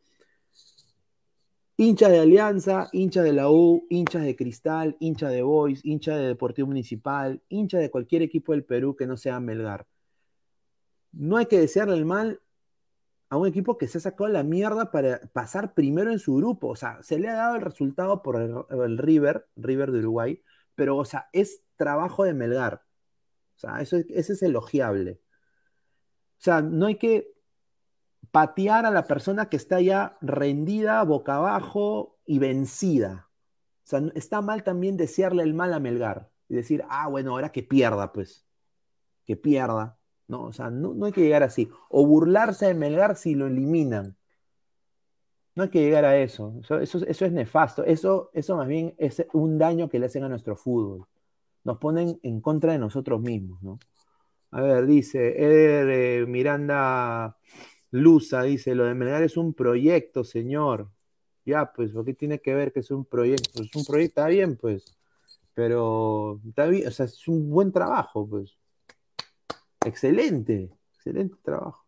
Hinchas de Alianza, hinchas de la U, hinchas de Cristal, hinchas de Boys, hinchas de Deportivo Municipal, hinchas de cualquier equipo del Perú que no sea Melgar. No hay que desearle el mal a un equipo que se ha sacado la mierda para pasar primero en su grupo. O sea, se le ha dado el resultado por el, River, River de Uruguay, pero, o sea, es trabajo de Melgar. O sea, eso, ese es elogiable. O sea, no hay que patear a la persona que está ya rendida, boca abajo y vencida. O sea, está mal también desearle el mal a Melgar y decir, ah, bueno, ahora que pierda, pues, que pierda. No, o sea, no, hay que llegar así. O burlarse de Melgar si lo eliminan. No hay que llegar a eso. Eso, eso, es nefasto. Eso, eso más bien es un daño que le hacen a nuestro fútbol. Nos ponen en contra de nosotros mismos, ¿no? A ver, dice Eder Miranda Luza, dice, lo de Melgar es un proyecto, señor. Ya, pues, ¿por qué tiene que ver que es un proyecto? Es un proyecto, está bien, pues. Pero está bien, o sea, es un buen trabajo, pues. Excelente, excelente trabajo.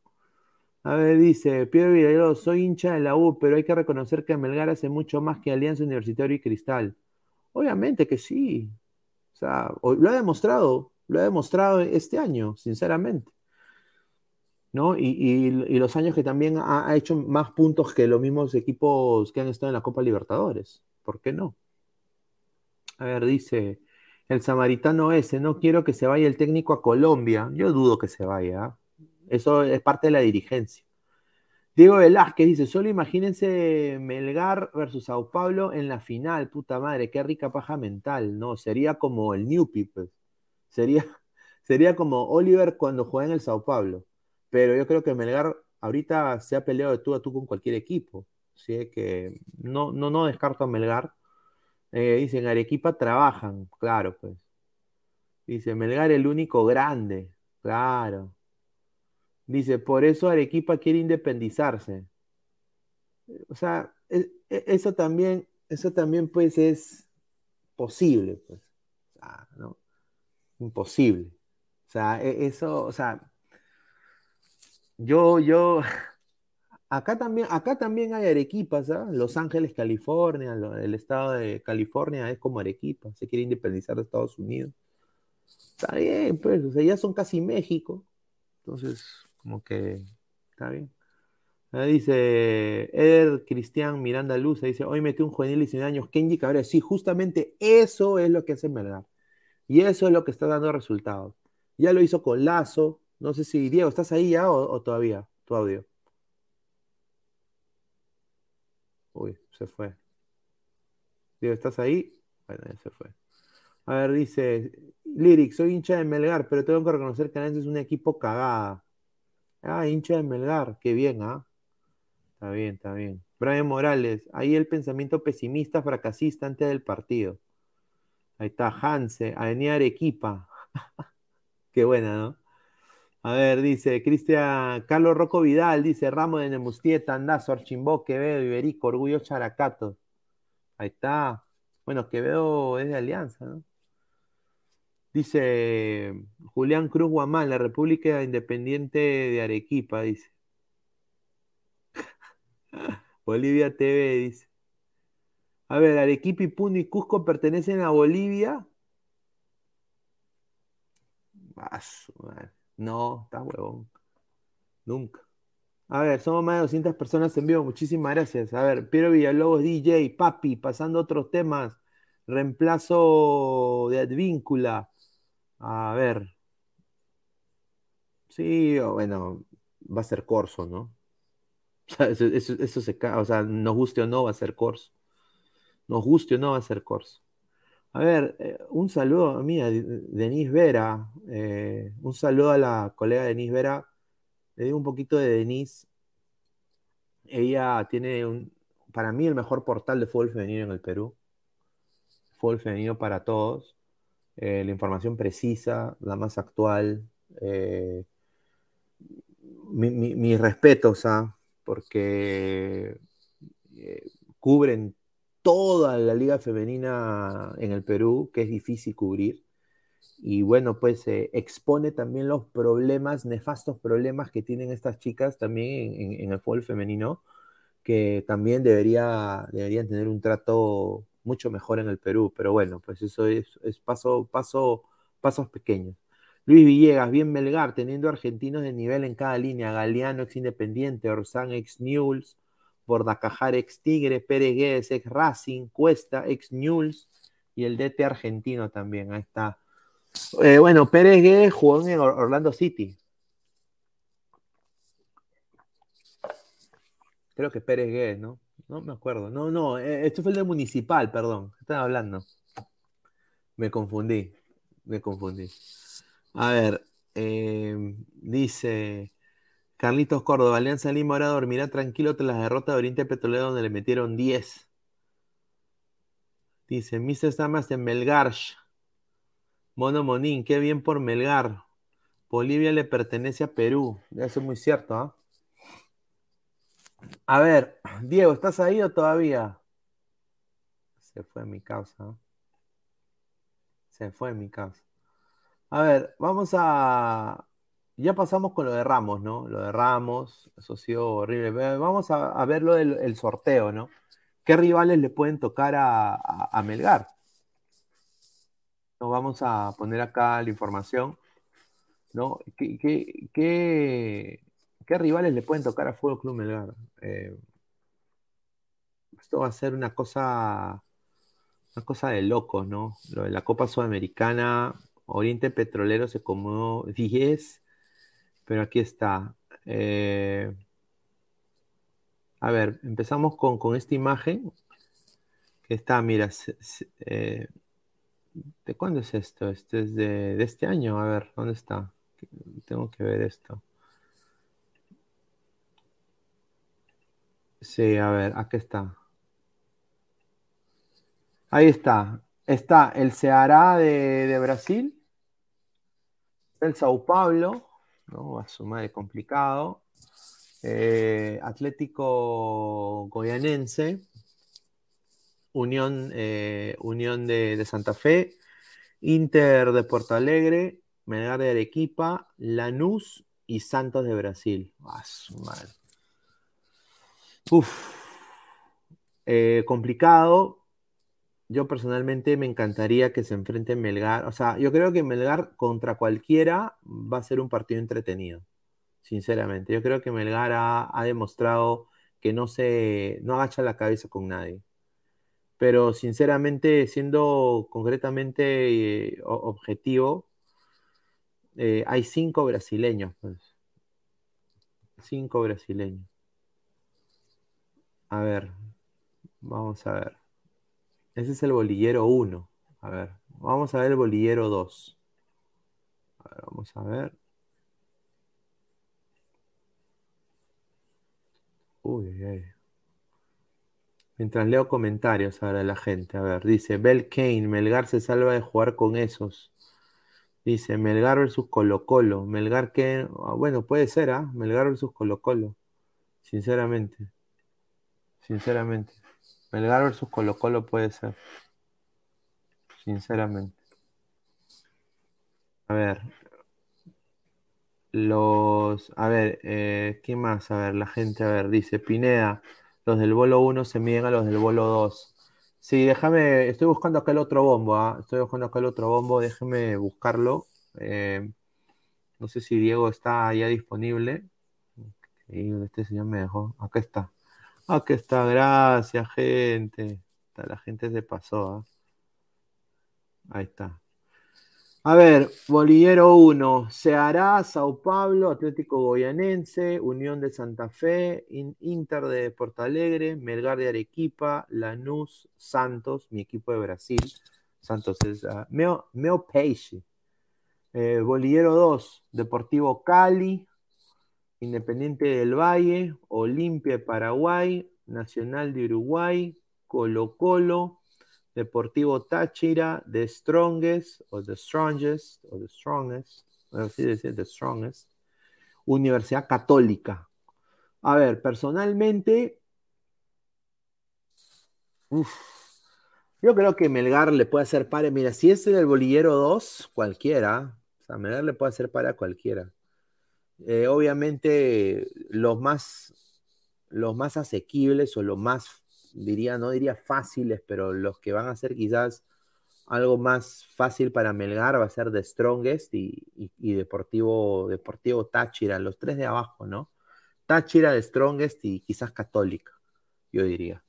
A ver, dice Pedro Villalobos, soy hincha de la U, pero hay que reconocer que Melgar hace mucho más que Alianza Universitaria y Cristal. Obviamente que sí. O sea, lo ha demostrado, lo ha demostrado este año, sinceramente. ¿No? Y, los años que también ha, hecho más puntos que los mismos equipos que han estado en la Copa Libertadores. ¿Por qué no? A ver, dice el samaritano ese, no quiero que se vaya el técnico a Colombia. Yo dudo que se vaya. ¿ah? Eso es parte de la dirigencia. Diego Velázquez dice, solo imagínense Melgar versus Sao Paulo en la final, puta madre, qué rica paja mental, ¿no? Sería como el Newpi, pues. Sería, sería como Oliver cuando juega en el Sao Paulo. Pero yo creo que Melgar ahorita se ha peleado de tú a tú con cualquier equipo. Así que no, no, no descarto a Melgar. Eh, dicen, Arequipa trabajan, claro, pues. Dice, Melgar el único grande, claro. Dice, por eso Arequipa quiere independizarse. O sea, e, e, eso también, eso también pues es posible, pues. ¿no? Imposible. O sea, e, eso, o sea, yo, yo, Acá también, acá también hay Arequipas, ¿ah? Los Ángeles, California, el estado de California es como Arequipa, se quiere independizar de Estados Unidos. Está bien, pues, o sea, ya son casi México. Entonces, como que está bien. Dice Eder Cristian Miranda Luz, dice, hoy metió un juvenil de 19 años, Kenji Cabrera. Sí, verdad eso es lo que hace verdad Y eso es lo que está dando resultados. Ya lo hizo con Lazo. No sé si, Diego, ¿estás ahí ya o todavía? Tu audio. Uy, se fue. Digo, ¿estás ahí? Bueno, ya se fue. A ver, dice Lyric, soy hincha de Melgar, pero tengo que reconocer que Alianza es un equipo cagada. Ah, hincha de Melgar, qué bien, ¿ah? Está bien, está bien. Brian Morales, ahí el pensamiento pesimista, fracasista antes del partido. Ahí está Hanse, Avenida Arequipa. qué buena, ¿no? A ver, dice Cristian Carlos Rocco Vidal, dice Ramos de Nemustieta, Andazo, Archimbó, Quevedo, Iberico, Orgullo Characato. Ahí está. Bueno, Quevedo es de Alianza, ¿no? Dice Julián Cruz Guamán, la República Independiente de Arequipa, dice. Bolivia TV, dice. A ver, Arequipa y Puno y Cusco pertenecen a Bolivia. No, está huevón. Nunca. A ver, somos más de 200 personas en vivo. Muchísimas gracias. A ver, Piero Villalobos, DJ, Papi, pasando a otros temas. Reemplazo de Advíncula. A ver. Sí, bueno, va a ser Corso, ¿no? eso, se cae. O sea, nos guste o no, va a ser Corso. Nos guste o no, va a ser Corso. A ver, eh, un saludo a mí, a Denise Vera. Eh, un saludo a la colega Denise Vera. Le digo un poquito de Denise. Ella tiene, un, para mí, el mejor portal de fútbol femenino en el Perú. Fútbol femenino para todos. Eh, la información precisa, la más actual. mis respetos, ¿ah? porque cubren toda la liga femenina en el Perú, que es difícil cubrir. Y bueno, pues eh, expone también los problemas, nefastos problemas que tienen estas chicas también en, el fútbol femenino, que también debería, deberían tener un trato mucho mejor en el Perú. Pero bueno, pues eso es, paso, paso, pasos pequeños. Luis Villegas, bien Melgar, teniendo argentinos de nivel en cada línea. Galeano ex Independiente, Orsán ex Newell's, Bordacajar ex Tigre, Pérez Guedes ex Racing, Cuesta ex Newell's y el DT argentino también. Ahí está. Eh, bueno, Pérez Guedes jugó en Orlando City. Creo que Pérez Guedes, ¿no? No me acuerdo. No, no, eh, esto fue el de Municipal, perdón. ¿Qué están hablando? Me confundí, me confundí. A ver, em, dice Carlitos Córdoba, Alianza Lima ahora dormirá tranquilo tras la derrota de Oriente Petrolero donde le metieron 10. Dice, Mr. Samas en Melgar. Mono Monín, qué bien por Melgar. Bolivia le pertenece a Perú. Eso es muy cierto, ¿ah? A ver, Diego, ¿estás ahí o todavía? Se fue mi causa. Se fue mi causa. A ver, vamos a. Ya pasamos con lo de Ramos, ¿no? Lo de Ramos, eso ha sido horrible. Vamos a, ver lo del sorteo, ¿no? ¿Qué rivales le pueden tocar a, Melgar? Nos vamos a poner acá la información, ¿no? ¿Qué, qué, rivales le pueden tocar a Fútbol Club Melgar? Eh, esto va a ser una cosa, una cosa de locos, ¿no? Lo de la Copa Sudamericana Oriente Petrolero se comió 10, pero aquí está. Eh, a ver, empezamos con, esta imagen que está, mira, eh, ¿de cuándo es esto? Este es de, este año. A ver, ¿dónde está? Tengo que ver esto. Sí, a ver, aquí está. Ahí está. Está el Ceará de Brasil el Sao Paulo, ¿no? a su madre complicado. Eh, Atlético Goyanense, Unión, eh, Unión de, Santa Fe, Inter de Porto Alegre, Melgar de Arequipa, Lanús y Santos de Brasil. A su madre. Uf. Eh, complicado, yo personalmente me encantaría que se enfrente Melgar. O sea, yo creo que Melgar contra cualquiera va a ser un partido entretenido. Sinceramente. Yo creo que Melgar ha, demostrado que no se no agacha la cabeza con nadie. Pero sinceramente, siendo concretamente eh, objetivo, eh, hay cinco brasileños. Pues. Cinco brasileños. A ver, vamos a ver. Ese es el bolillero 1. A ver, vamos a ver el bolillero 2. A ver, vamos a ver. Uy, Mientras leo comentarios ahora de la gente. A ver, dice Bel Kane, Melgar se salva de jugar con esos. Dice Melgar versus Colo Colo. Melgar que. Ah, bueno, puede ser, ¿ah? Melgar versus Colo Colo. Sinceramente. Sinceramente. Melgar versus Colo Colo puede ser. Sinceramente. A ver. Los. A ver, eh, ¿qué más? A ver, la gente, a ver, dice Pineda. Los del bolo 1 se miden a los del bolo 2. Sí, déjame. Estoy buscando acá el otro bombo, ¿ah? Estoy buscando acá el otro bombo. Déjeme buscarlo. Eh, no sé si Diego está ya disponible. Este señor me dejó. Acá está. Aquí está, gracias, gente. La gente se pasó. ¿ah? Ahí está. A ver, Bolillero 1, Ceará, Sao Paulo, Atlético Goyanense, Unión de Santa Fe, Inter de Porto Alegre, Melgar de Arequipa, Lanús, Santos, mi equipo de Brasil. Santos es uh, Meo, Peixe. Eh, Bolillero 2, Deportivo Cali, Independiente del Valle, Olimpia de Paraguay, Nacional de Uruguay, Colo Colo, Deportivo Táchira, The Strongest, o The Strongest, o The Strongest, así decir, The Strongest, Universidad Católica. A ver, personalmente, yo creo que Melgar le puede hacer pare. Mira, si es el bolillero 2, cualquiera. O sea, Melgar le puede hacer pare cualquiera. Eh, obviamente, los más, los más asequibles o los más, diría, no diría fáciles, pero los que van a ser quizás algo más fácil para Melgar va a ser The Strongest y, Deportivo, Deportivo Táchira, los tres de abajo, ¿no? Táchira, The Strongest y quizás Católica, yo diría.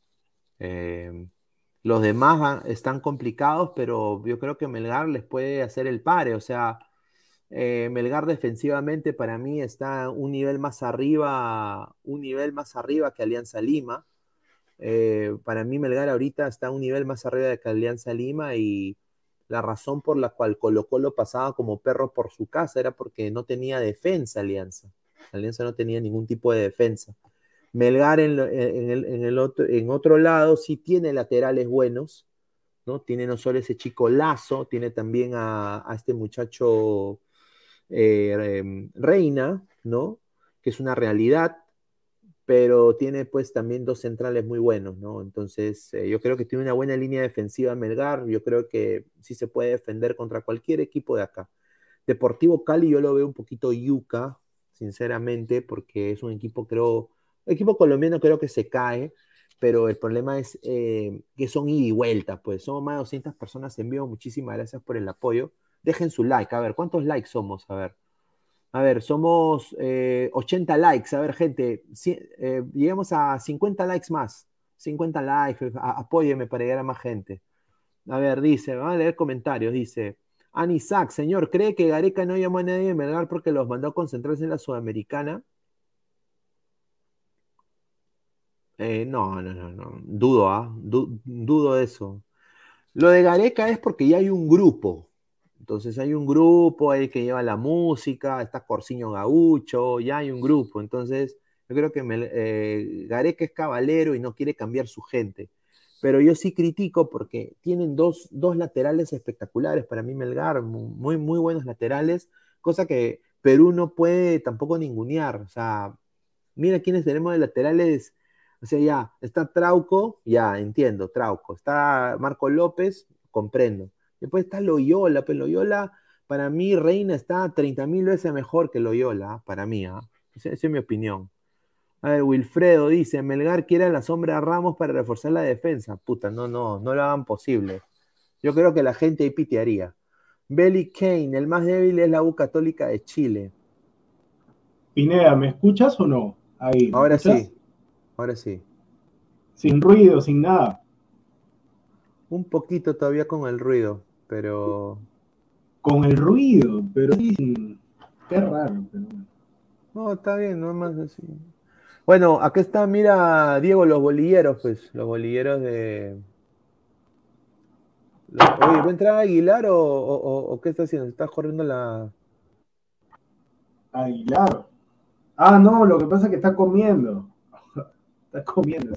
Eh, los demás están complicados, pero yo creo que Melgar les puede hacer el pare, o sea, eh, Melgar defensivamente para mí está un nivel más arriba, un nivel más arriba que Alianza Lima. Eh, para mí Melgar ahorita está un nivel más arriba que Alianza Lima y la razón por la cual Colo Colo pasaba como perro por su casa era porque no tenía defensa Alianza. Alianza no tenía ningún tipo de defensa. Melgar en, el, otro, en otro lado sí tiene laterales buenos, ¿no? Tiene no solo ese chico Lazo, tiene también a, a este muchacho eh, em, Reina, ¿no? Que es una realidad, pero tiene pues también dos centrales muy buenos, ¿no? Entonces, eh, yo creo que tiene una buena línea defensiva Melgar, yo creo que sí se puede defender contra cualquier equipo de acá. Deportivo Cali yo lo veo un poquito yuca, sinceramente, porque es un equipo, creo, equipo colombiano creo que se cae, pero el problema es eh, que son ida y vuelta, pues somos más de 200 personas en vivo, muchísimas gracias por el apoyo. Dejen su like. A ver, ¿cuántos likes somos? A ver. A ver, somos 80 eh, likes. A ver, gente, si, eh, llegamos a 50 likes más. 50 likes, apóyeme para llegar a más gente. A ver, dice, vamos a leer comentarios. Dice, Anisac, señor, ¿cree que Gareca no llamó a nadie de Melgar porque los mandó a concentrarse en la Sudamericana? Eh, no, no, no, no. Dudo, ¿ah? dudo eso. Lo de Gareca es porque ya hay un grupo. Entonces hay un grupo ahí que lleva la música, está Corsiño Gaucho, ya hay un grupo. Entonces yo creo que eh, Gareca es caballero y no quiere cambiar su gente. Pero yo sí critico porque tienen dos, laterales espectaculares para mí, Melgar, muy, muy buenos laterales, cosa que Perú no puede tampoco ningunear. O sea, mira quiénes tenemos de laterales. O sea, ya, está Trauco, ya, entiendo, Trauco. Está Marco López, comprendo. Después está Loyola, pero Loyola, para mí, Reina está 30 mil veces mejor que Loyola, para mí. ¿ah? Esa, es mi opinión. A ver, Wilfredo dice, Melgar quiere a la sombra a Ramos para reforzar la defensa. Puta, no, no, no lo hagan posible. Yo creo que la gente ahí pitearía. Belly Kane, el más débil es la U Católica de Chile. Pineda, ¿me escuchas o no? Ahí. Ahora sí. Ahora sí. Sin ruido, sin nada. Un poquito todavía con el ruido pero... Con el ruido, pero qué raro, pero No, está bien, no es más así. Bueno, acá está, mira, Diego, los bolilleros, pues, los bolilleros de... Oye, ¿va a entrar Aguilar o, qué está haciendo? ¿Está corriendo la...? Aguilar. Ah, no, lo que pasa es que está comiendo. está comiendo.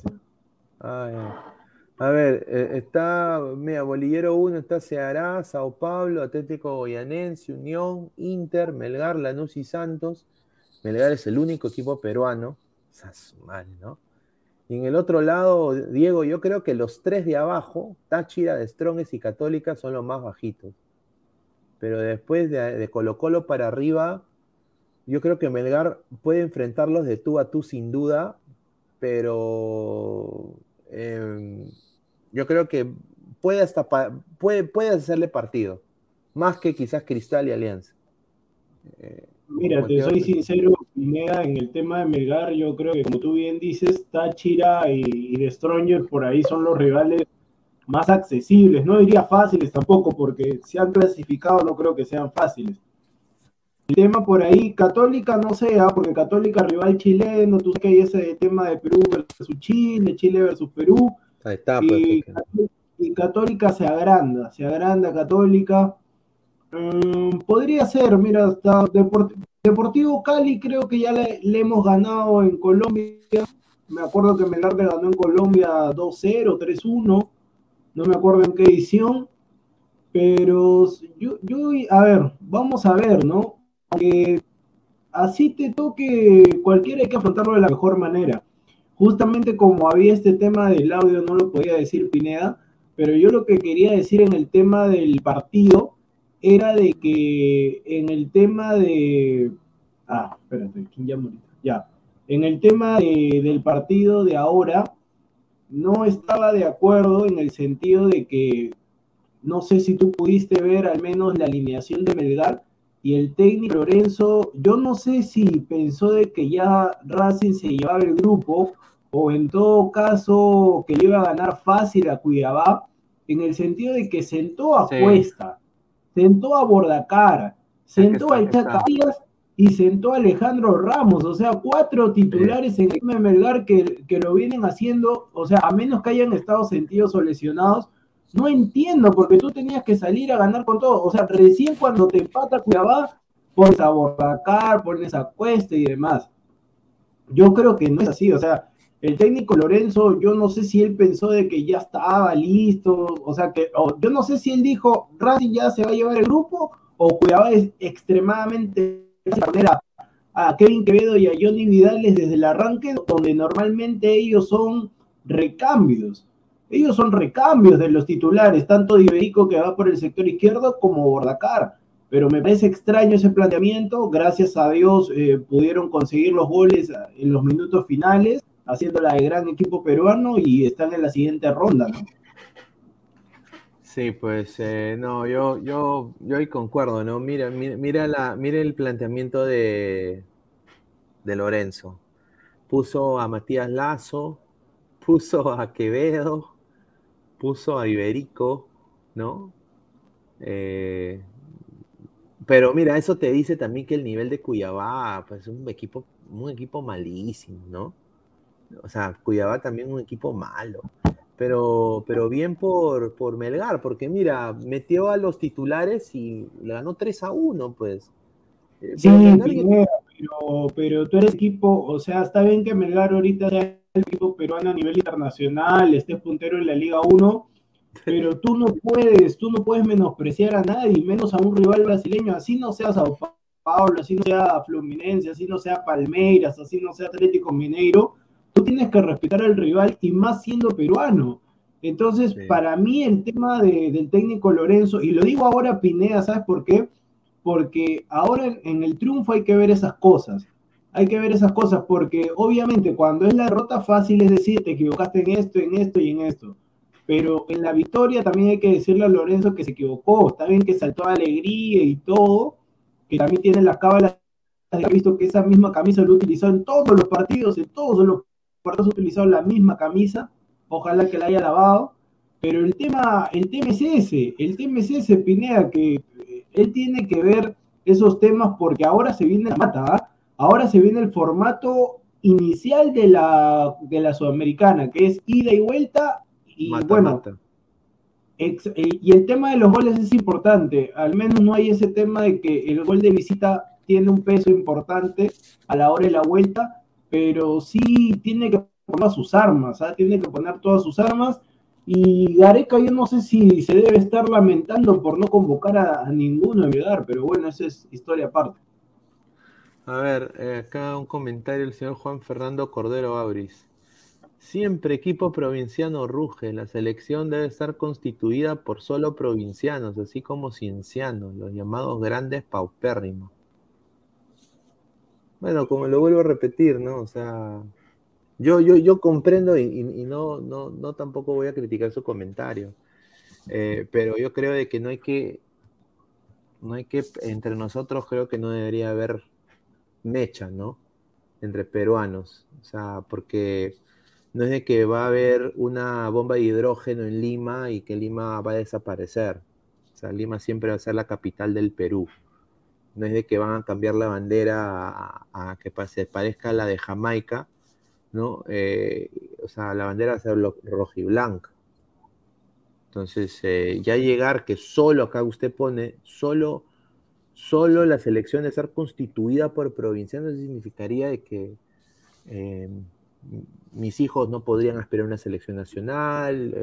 Ah, ya. A ver, eh, está, mira, Bolillero 1 está Ceará, Sao Paulo, Atlético Goyanense, Unión, Inter, Melgar, Lanús y Santos. Melgar es el único equipo peruano. Mal, ¿no? Y en el otro lado, Diego, yo creo que los tres de abajo, Táchira, de Stronges y Católica, son los más bajitos. Pero después de, Colo Colo para arriba, yo creo que Melgar puede enfrentarlos de tú a tú sin duda, pero em, yo creo que puede, hasta puede, puede hacerle partido, más que quizás Cristal y Alianza. Eh, Mira, te soy sincero, Pineda, en el tema de Melgar, yo creo que como tú bien dices, Táchira y, y The Stronger por ahí son los rivales más accesibles. No diría fáciles tampoco, porque si han clasificado no creo que sean fáciles. Tema por ahí, Católica no sea, porque Católica rival chileno, tú sabes que hay ese tema de Perú versus Chile, Chile versus Perú, pues, y, Católica se agranda, se agranda Católica. Mm, podría ser, mira, hasta Deportivo Cali creo que ya le, hemos ganado en Colombia. Me acuerdo que Melgar le ganó en Colombia 2-0, 3-1. No me acuerdo en qué edición. Pero yo, yo, a ver, vamos a ver, ¿no? Que así te toque, cualquiera hay que afrontarlo de la mejor manera justamente como había este tema del audio, no lo podía decir Pineda, pero yo lo que quería decir en el tema del partido era de que en el tema de... Ah, espérate, ¿quién llama Ya. En el tema del partido de ahora, no estaba de acuerdo en el sentido de que no sé si tú pudiste ver al menos la alineación de Melgar y el técnico Lorenzo, yo no sé si pensó de que ya Racing se llevaba el grupo o en todo caso que le iba a ganar fácil a Cuiabá, en el sentido de que sentó a Cuesta, sentó a Bordacar, sentó a Chacalías y sentó a Alejandro Ramos, o sea, cuatro titulares en el Melgar que, que lo vienen haciendo, o sea, a menos que hayan estado sentidos o lesionados, no entiendo, porque tú tenías que salir a ganar con todo. O sea, recién cuando te empata Cuiabá, pones a Bordacar, pones a Cuesta y demás. Yo creo que no es así. O sea, el técnico Lorenzo, yo no sé si él pensó de que ya estaba listo. O sea, que yo no sé si él dijo, Racing ya se va a llevar el grupo, o Cuiabá es extremadamente a Kevin Quevedo y a Johnny Vidal desde el arranque, donde normalmente ellos son recambios. Ellos son recambios de los titulares, tanto de Iberico que va por el sector izquierdo como Bordacar. Pero me parece extraño ese planteamiento. Gracias a Dios eh, pudieron conseguir los goles en los minutos finales, haciéndola de gran equipo peruano y están en la siguiente ronda. Sí, pues eh, no, yo, yo, yo ahí concuerdo, ¿no? Mira, mira, la, mira el planteamiento de, de Lorenzo. Puso a Matías Lazo, puso a Quevedo, puso a Iberico, ¿no? Eh, pero mira, eso te dice también que el nivel de Cuyabá, pues es un equipo, un equipo malísimo, ¿no? O sea, Cuyabá también un equipo malo. Pero, pero bien por, por Melgar, porque mira, metió a los titulares y le ganó 3 a 1, pues. Eh, sí, pero, pero tú eres equipo, o sea, está bien que Melgar ahorita sea el equipo peruano a nivel internacional, esté puntero en la Liga 1, pero tú no puedes, tú no puedes menospreciar a nadie, menos a un rival brasileño, así no sea Sao Paulo, así no sea Fluminense, así no sea Palmeiras, así no sea Atlético Mineiro, tú tienes que respetar al rival y más siendo peruano. Entonces, para mí el tema del técnico Lorenzo, y lo digo ahora Pineda, ¿sabes por qué? Porque ahora en el triunfo hay que ver esas cosas. Hay que ver esas cosas porque obviamente cuando es la derrota fácil es decir, te equivocaste en esto, en esto y en esto. Pero en la victoria también hay que decirle a Lorenzo que se equivocó, está bien que saltó alegría y todo, que también tiene las cábalas he visto que esa misma camisa lo utilizó en todos los partidos, en todos los partidos utilizado la misma camisa, ojalá que la haya lavado, pero el tema, el tema es ese, el tema es ese, Pineda, que él tiene que ver esos temas porque ahora se viene la mata, ¿ah? Ahora se viene el formato inicial de la, de la Sudamericana, que es ida y vuelta. Y bueno, eh, y el tema de los goles es importante. Al menos no hay ese tema de que el gol de visita tiene un peso importante a la hora de la vuelta, pero sí tiene que poner sus armas, ¿ah? tiene que poner todas sus armas. Y Gareca, yo no sé si se debe estar lamentando por no convocar a, a ninguno de dar, pero bueno, esa es historia aparte. A ver, eh, acá un comentario del señor Juan Fernando Cordero Abris. Siempre equipo provinciano ruge. La selección debe estar constituida por solo provincianos, así como ciencianos, los llamados grandes paupérrimos. Bueno, como lo vuelvo a repetir, ¿no? O sea, yo, yo, yo comprendo y, no, no, no tampoco voy a criticar su comentario. Eh, pero yo creo de que no hay que, no hay que, entre nosotros creo que no debería haber mecha, ¿no? Entre peruanos. O sea, porque no es de que va a haber una bomba de hidrógeno en Lima y que Lima va a desaparecer. O sea, Lima siempre va a ser la capital del Perú. No es de que van a cambiar la bandera a, que se parezca a la de Jamaica, ¿no? Eh, o sea, la bandera va a ser roja y blanca. Entonces, eh, ya llegar que solo acá usted pone, solo solo la selección de ser constituida por provincianos significaría de que eh, mis hijos no podrían aspirar a una selección nacional,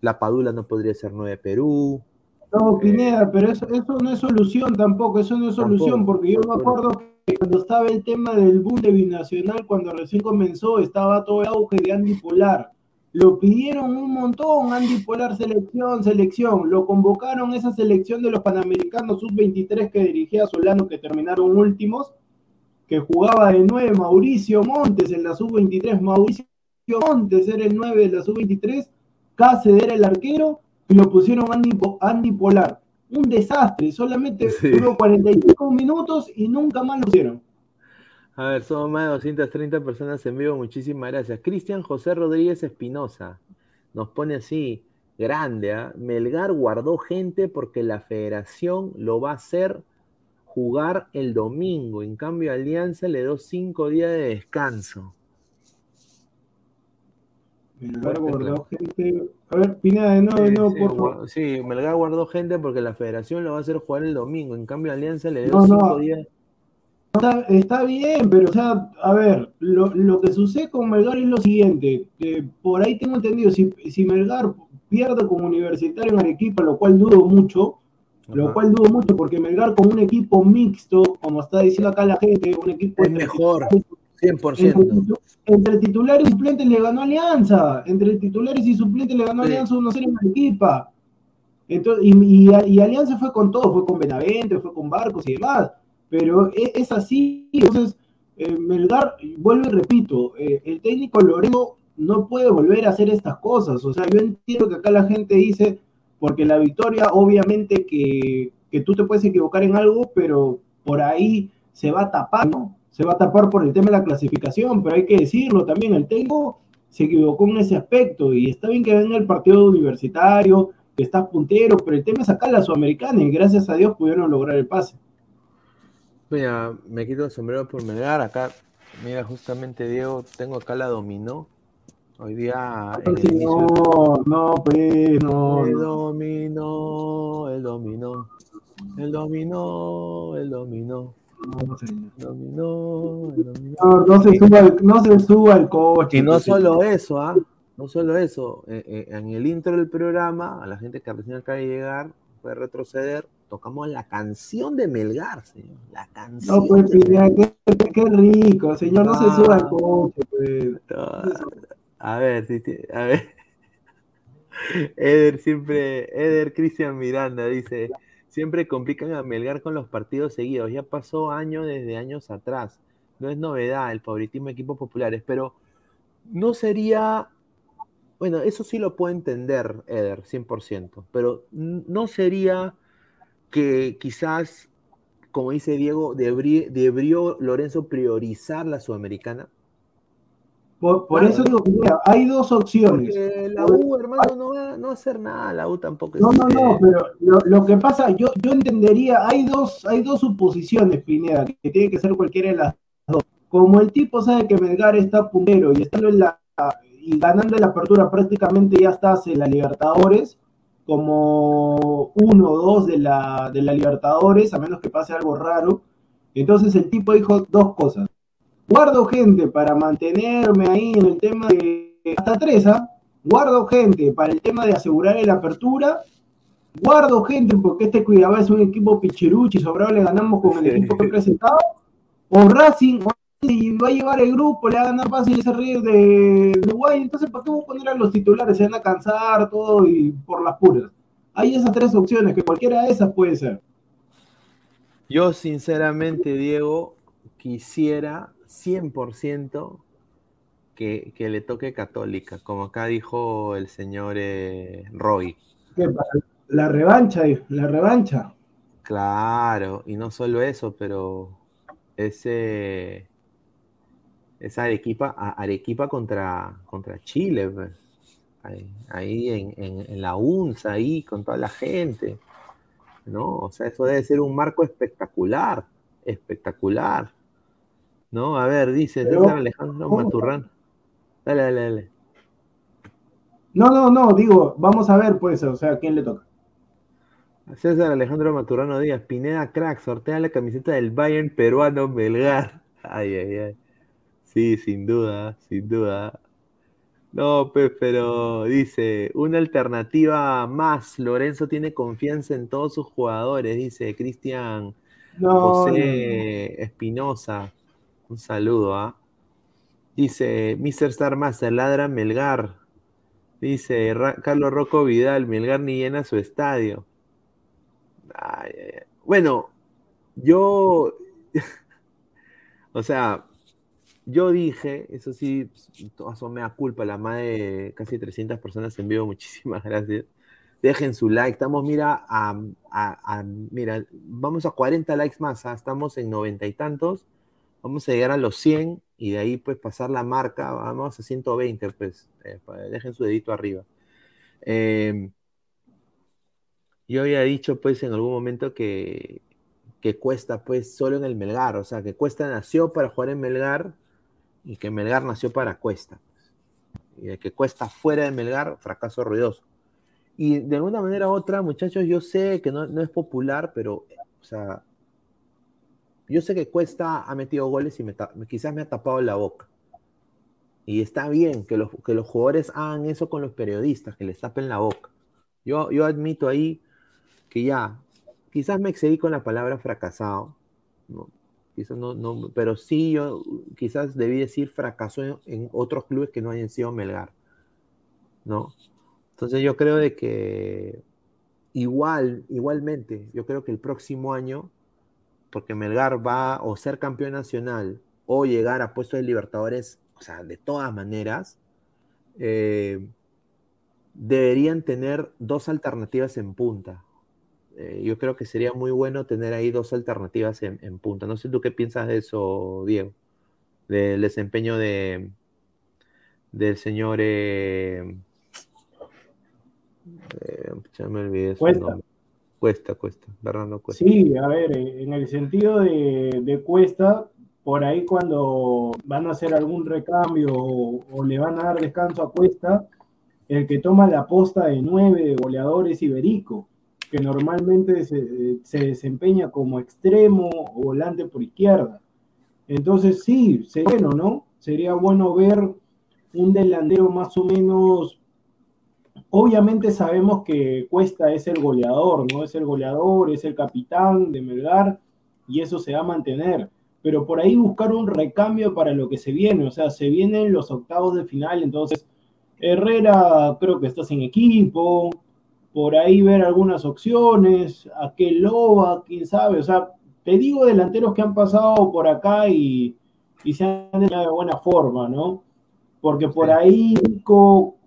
la Padula no podría ser nueve Perú. No, Pineda, pero eso, eso no es solución tampoco, eso no es solución, porque yo me acuerdo cuando estaba el tema del boom de binacional, cuando recién comenzó, estaba todo el auge de Andy Polar lo pidieron un montón, Andy Polar selección, selección. Lo convocaron esa selección de los Panamericanos Sub-23 que dirigía Solano, que terminaron últimos, que jugaba de 9 Mauricio Montes en la Sub-23. Mauricio Montes era el 9 de la Sub-23. Cáceres era el arquero. y lo pusieron Andy Polar. Un desastre, solamente duró 45 minutos y nunca más lo pusieron. A ver, somos más de 230 personas en vivo, muchísimas gracias. Cristian José Rodríguez Espinosa nos pone así, grande, ¿ah? Melgar guardó gente porque la federación lo va a hacer jugar el domingo. En cambio, Alianza le dio cinco días de descanso. Melgar guardó gente. A ver, Pina, de nuevo, de nuevo, por favor. Sí, Melgar guardó gente porque la federación lo va a hacer jugar el domingo. En cambio, Alianza le dio cinco días. Está, está, bien, pero o sea, a ver, lo, lo, que sucede con Melgar es lo siguiente. por ahí tengo entendido, si, si Melgar pierde como universitario en Arequipa, lo cual dudo mucho, lo cual dudo mucho porque Melgar con un equipo mixto, como está diciendo acá la gente, un equipo... Es mejor, 100%. Entre, titulares y suplentes le ganó Alianza, entre titulares y suplentes le ganó Alianza 1-0 en Arequipa. Entonces, y, y, Alianza fue con todo, fue con Benavente, fue con Barcos y demás, pero e, es, así, entonces eh, Melgar, vuelvo y repito, eh, el técnico Loreno no puede volver a hacer estas cosas, o sea, yo entiendo que acá la gente dice, porque la victoria, obviamente que, tú te puedes equivocar en algo, pero por ahí se va a tapar, ¿no? Se va a tapar por el tema de la clasificación, pero hay que decirlo también, el técnico se equivocó en ese aspecto y está bien que venga el partido universitario, que está puntero, pero el tema es acá la sudamericana y gracias a Dios pudieron lograr el pase. Mira, me quito el sombrero por Melgar, acá, mira, justamente Diego, tengo acá la dominó, Hoy día. no, no, pues, no. El dominó, el dominó. El dominó, el dominó. No, dominó, el dominó. No, se suba el, no se suba el coche. Y no solo eso, ¿ah? No solo eso. Eh, eh, en el intro del programa, a la gente que recién acaba de llegar, puede retroceder, tocamos la canción de Melgar, señor. La canción. No, pues, qué, qué, rico, señor. No se suba el coche, pues. A ver, a ver. Eder siempre, Eder Cristian Miranda dice, siempre complican a Melgar con los partidos seguidos. Ya pasó años desde años atrás. No es novedad el favoritismo de equipos populares, pero no sería, bueno, eso sí lo puedo entender, Eder, 100%, pero no sería que quizás, como dice Diego, debería Lorenzo priorizar la sudamericana. Por, eso digo que hay dos opciones. la U, hermano, no va, no a hacer nada, la U tampoco. no, no, no, pero lo, que pasa, yo, yo entendería, hay dos, hay dos suposiciones, Pineda, que tiene que ser cualquiera de las dos. Como el tipo sabe que Melgar está puntero y estando en la y ganando la apertura prácticamente ya está en la Libertadores, como uno o dos de la, de la Libertadores, a menos que pase algo raro. Entonces el tipo dijo dos cosas guardo gente para mantenerme ahí en el tema de hasta tres, ¿ah? guardo gente para el tema de asegurar la apertura, guardo gente porque este Cuidado es un equipo pichiruchi, sobrado le ganamos con el equipo que presentado, o Racing, y va a llevar el grupo, le va a ganar fácil ese río de Uruguay, entonces ¿para qué voy a poner a los titulares? Se van a cansar todo y por las puras. Hay esas tres opciones, que cualquiera de esas puede ser. Yo sinceramente, Diego, quisiera 100% que, que, le toque católica, como acá dijo el señor eh, Roy. La revancha, la revancha. Claro, y no solo eso, pero ese esa Arequipa, Arequipa contra, contra Chile, pues. ahí, en, en, la UNSA, ahí con toda la gente, ¿no? O sea, eso debe ser un marco espectacular, espectacular. ¿No? A ver, dice César Alejandro Maturrán. Dale, dale, dale. No, no, no, digo, vamos a ver, pues, o sea, ¿quién le toca? César Alejandro Maturrano Díaz, Pineda Crack, sortea la camiseta del Bayern peruano Belgar. Ay, ay, ay. Sí, sin duda, sin duda. No, pues, pero dice, una alternativa más. Lorenzo tiene confianza en todos sus jugadores, dice Cristian José Espinosa. Un saludo, ¿ah? Dice Mr. Star Master, ladra Melgar. Dice Carlos Rocco Vidal, Melgar ni llena su estadio. Bueno, yo, o sea, yo dije, eso sí, asomé a culpa, la más de casi 300 personas en vivo, muchísimas gracias. Dejen su like. Estamos, mira, mira, vamos a 40 likes más. ¿ah? Estamos en noventa y tantos. Vamos a llegar a los 100 y de ahí pues pasar la marca. Vamos a 120, pues. Eh, dejen su dedito arriba. Em, yo había dicho pues en algún momento que, que Cuesta pues solo en el Melgar. O sea, que Cuesta nació para jugar en Melgar y que Melgar nació para Cuesta. Y de que Cuesta fuera de Melgar, fracaso ruidoso. Y de alguna manera u otra, muchachos, yo sé que no, es popular, pero, o sea, yo sé que Cuesta ha metido goles y me, quizás me ha tapado la boca. Y está bien que los, que los jugadores hagan eso con los periodistas, que les tapen la boca. Yo, yo admito ahí que ya, quizás me excedí con la palabra fracasado, ¿no? Quizás no, no, pero sí yo quizás debí decir fracasó en, en otros clubes que no hayan sido Melgar, ¿no? Entonces yo creo de que igual, igualmente, yo creo que el próximo año, porque Melgar va o ser campeón nacional o llegar a puestos de Libertadores, o sea, de todas maneras, eh, deberían tener dos alternativas en punta. Eh, yo creo que sería muy bueno tener ahí dos alternativas en, punta. No sé tú qué piensas de eso, Diego, del desempeño de del señor eh, eh, ya me olvidé. Cuesta. Cuesta, cuesta, cuesta. Sí, a ver, eh, en el sentido de, cuesta, por ahí cuando van a hacer algún recambio o, le van a dar descanso a cuesta, el que toma la posta de nueve de goleador es Iberico, que normalmente se, se desempeña como extremo o volante por izquierda. Entonces sí, sería bueno, ¿no? Sería bueno ver un delantero más o menos Obviamente sabemos que Cuesta es el goleador, ¿no? Es el goleador, es el capitán de Melgar y eso se va a mantener. Pero por ahí buscar un recambio para lo que se viene, o sea, se vienen los octavos de final, entonces Herrera creo que está sin equipo, por ahí ver algunas opciones, aquel Loba, quién sabe, o sea, te digo delanteros que han pasado por acá y, se han de buena forma, ¿no? Porque por ahí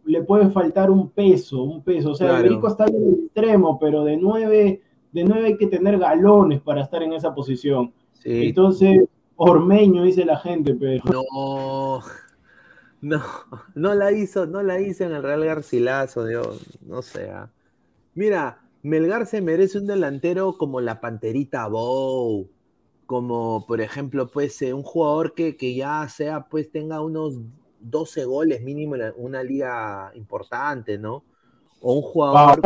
le puede faltar un peso, un peso. O sea, el está en el extremo, pero de nueve, de nueve hay que tener galones para estar en esa posición. Entonces, Ormeño, dice la gente, pero. No, no, no la hizo, no la hizo en el Real Garcilaso, Dios, no sea. Mira, Melgar se merece un delantero como la Panterita Bow, como por ejemplo, pues, eh, un jugador que, que ya sea, pues, tenga unos 12 goles mínimo en una liga importante, ¿no? O un jugador.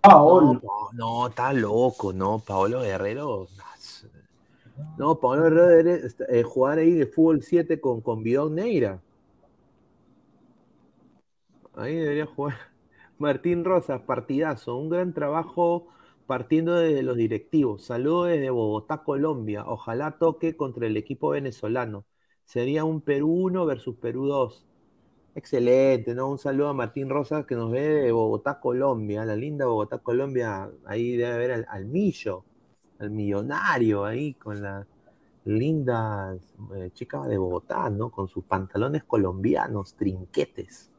Paolo. No, está loco, no, Paolo Guerrero. No, Paolo Guerrero debe eh, jugar ahí de fútbol 7 con, con Bidón Neira. Ahí debería jugar. Martín Rosas, partidazo, un gran trabajo partiendo desde los directivos. Saludos desde Bogotá, Colombia. Ojalá toque contra el equipo venezolano sería un Perú 1 versus Perú 2. Excelente, ¿no? Un saludo a Martín Rosas que nos ve de Bogotá, Colombia, la linda Bogotá, Colombia. Ahí debe haber al, Millo, al millonario ahí con las lindas eh, chicas de Bogotá, ¿no? Con sus pantalones colombianos, trinquetes.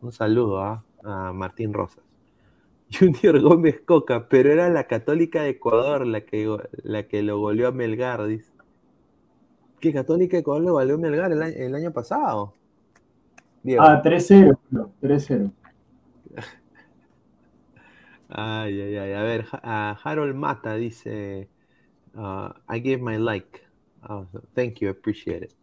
Un saludo ¿ah? a Martín Rosas. Junior Gómez Coca, pero era la Católica de Ecuador la que, la que lo goleó a Melgar, dice que Católica Ecuador le valió Melgar el, año, pasado. Ah, 3-0, 3-0. Ay, ay, ay. A ver, Harold Mata dice: uh, I gave my like. Oh, thank you, appreciate it.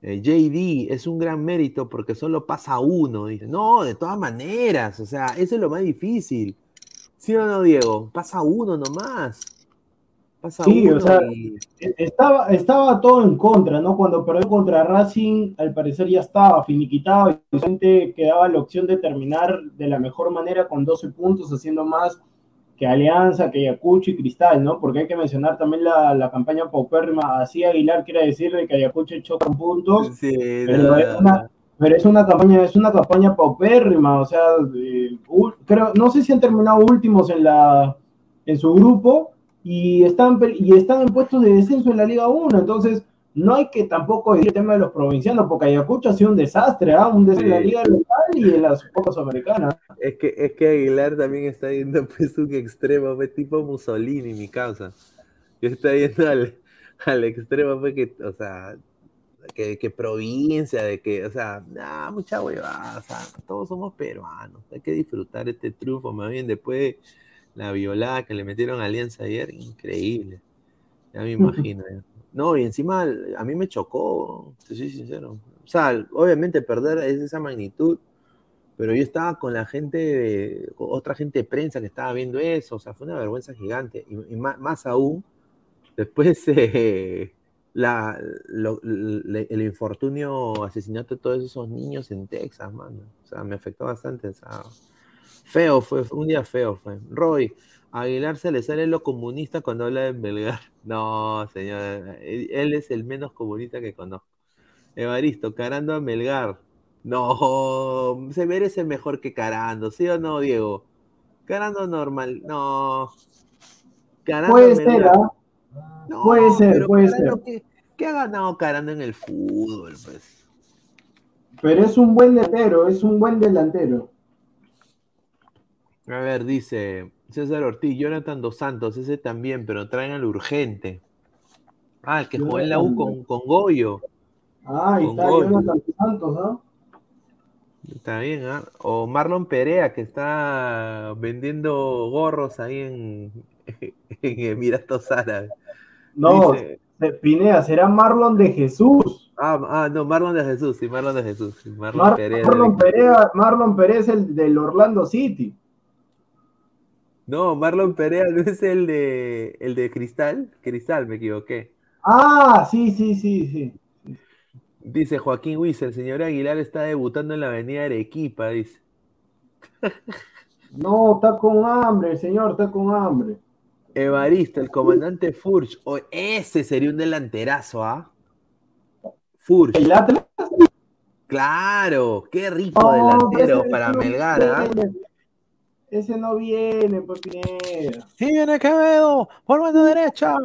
Eh, JD es un gran mérito porque solo pasa uno. Dice: No, de todas maneras. O sea, eso es lo más difícil. ¿Sí o no, Diego? Pasa uno nomás sí, o sea, estaba, estaba todo en contra, ¿no? Cuando perdió contra Racing, al parecer ya estaba finiquitado y solamente quedaba la opción de terminar de la mejor manera con 12 puntos, haciendo más que Alianza, que Ayacucho y Cristal, ¿no? Porque hay que mencionar también la, la campaña paupérrima. Así Aguilar quiere decir que Ayacucho chocan puntos, sí, pero, es una, pero, es una, campaña, es una campaña paupérrima, o sea, creo, no sé si han terminado últimos en la en su grupo, y están, y están en puestos de descenso en la Liga 1. Entonces, no hay que tampoco ir el tema de los provincianos, porque Ayacucho ha sido un desastre, ¿ah? un desastre en la liga local y en las Copas Americanas. Es que, es que Aguilar también está yendo pues un extremo, pues, tipo Mussolini, mi causa. Yo estoy yendo al, al extremo, pues que, o sea, que, que, provincia, de que, o sea, nah, mucha huevada, o sea, todos somos peruanos, hay que disfrutar este triunfo, más bien después la violada que le metieron a Alianza ayer, increíble, ya me imagino. No, y encima a mí me chocó, te soy sincero. O sea, obviamente perder es esa magnitud, pero yo estaba con la gente, otra gente de prensa que estaba viendo eso, o sea, fue una vergüenza gigante. Y, más, aún, después eh, la, el infortunio, asesinato de todos esos niños en Texas, mano. O sea, me afectó bastante. O sea, feo, fue un día feo, fue. Roy, Aguilar se le sale lo comunista cuando habla de Belgar. No, señor, él es el menos comunista que conozco. Evaristo, Carando a Melgar. No, se merece mejor que Carando, ¿sí o no, Diego? Carando normal, no. Carando puede ser, ¿ah? No, puede ser, puede ser. ¿qué, ha ganado Carando en el fútbol, pues? Pero es un buen delantero, es un buen delantero. A ver, dice César Ortiz, Jonathan Dos Santos, ese también, pero traen al urgente. Ah, el que jugó en la U con, con Goyo. Ah, ahí está Jonathan Santos, ¿no? Está bien, ¿ah? O Marlon Perea, que está vendiendo gorros ahí en, en Emiratos Árabes. No, Pinea, será Marlon de Jesús. Ah, ah, no, Marlon de Jesús, sí, Marlon de Jesús. Marlon, Perea, Marlon, Perea, Marlon Perea es el del Orlando City. No, Marlon Perea no es el de el de Cristal. Cristal, me equivoqué. Ah, sí, sí, sí, sí. Dice Joaquín Wies, el señor Aguilar está debutando en la avenida Arequipa, dice. No, está con hambre, señor, está con hambre. Evaristo, el comandante Furch. Oh, ese sería un delanterazo, ¿ah? Furch. ¿El Atlas? Claro, qué rico delantero para Melgar, ¿ah? Ese no viene, pues Pineda. Sí viene Quevedo, por mano derecha.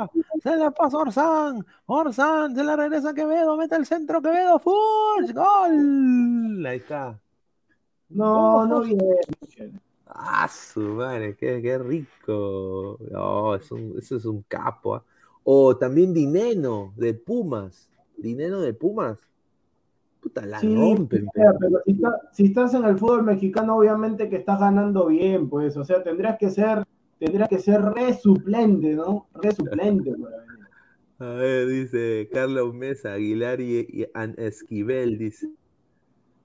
Se la pasa Orzán. Orzán, se la regresa Quevedo, mete el centro Quevedo, full, gol. Ahí está. No, no viene. Ah, su madre, qué, qué rico. No, es eso es un capo. ¿ah? O también Dineno, de Pumas. Dineno de Pumas la rompen. Pero, si, estás en el fútbol mexicano, obviamente que estás ganando bien, pues, o sea, tendrías que ser, tendrías que ser resuplente, ¿no? Resuplente. A ver, dice Carlos Mesa, Aguilar y, Esquivel, dice.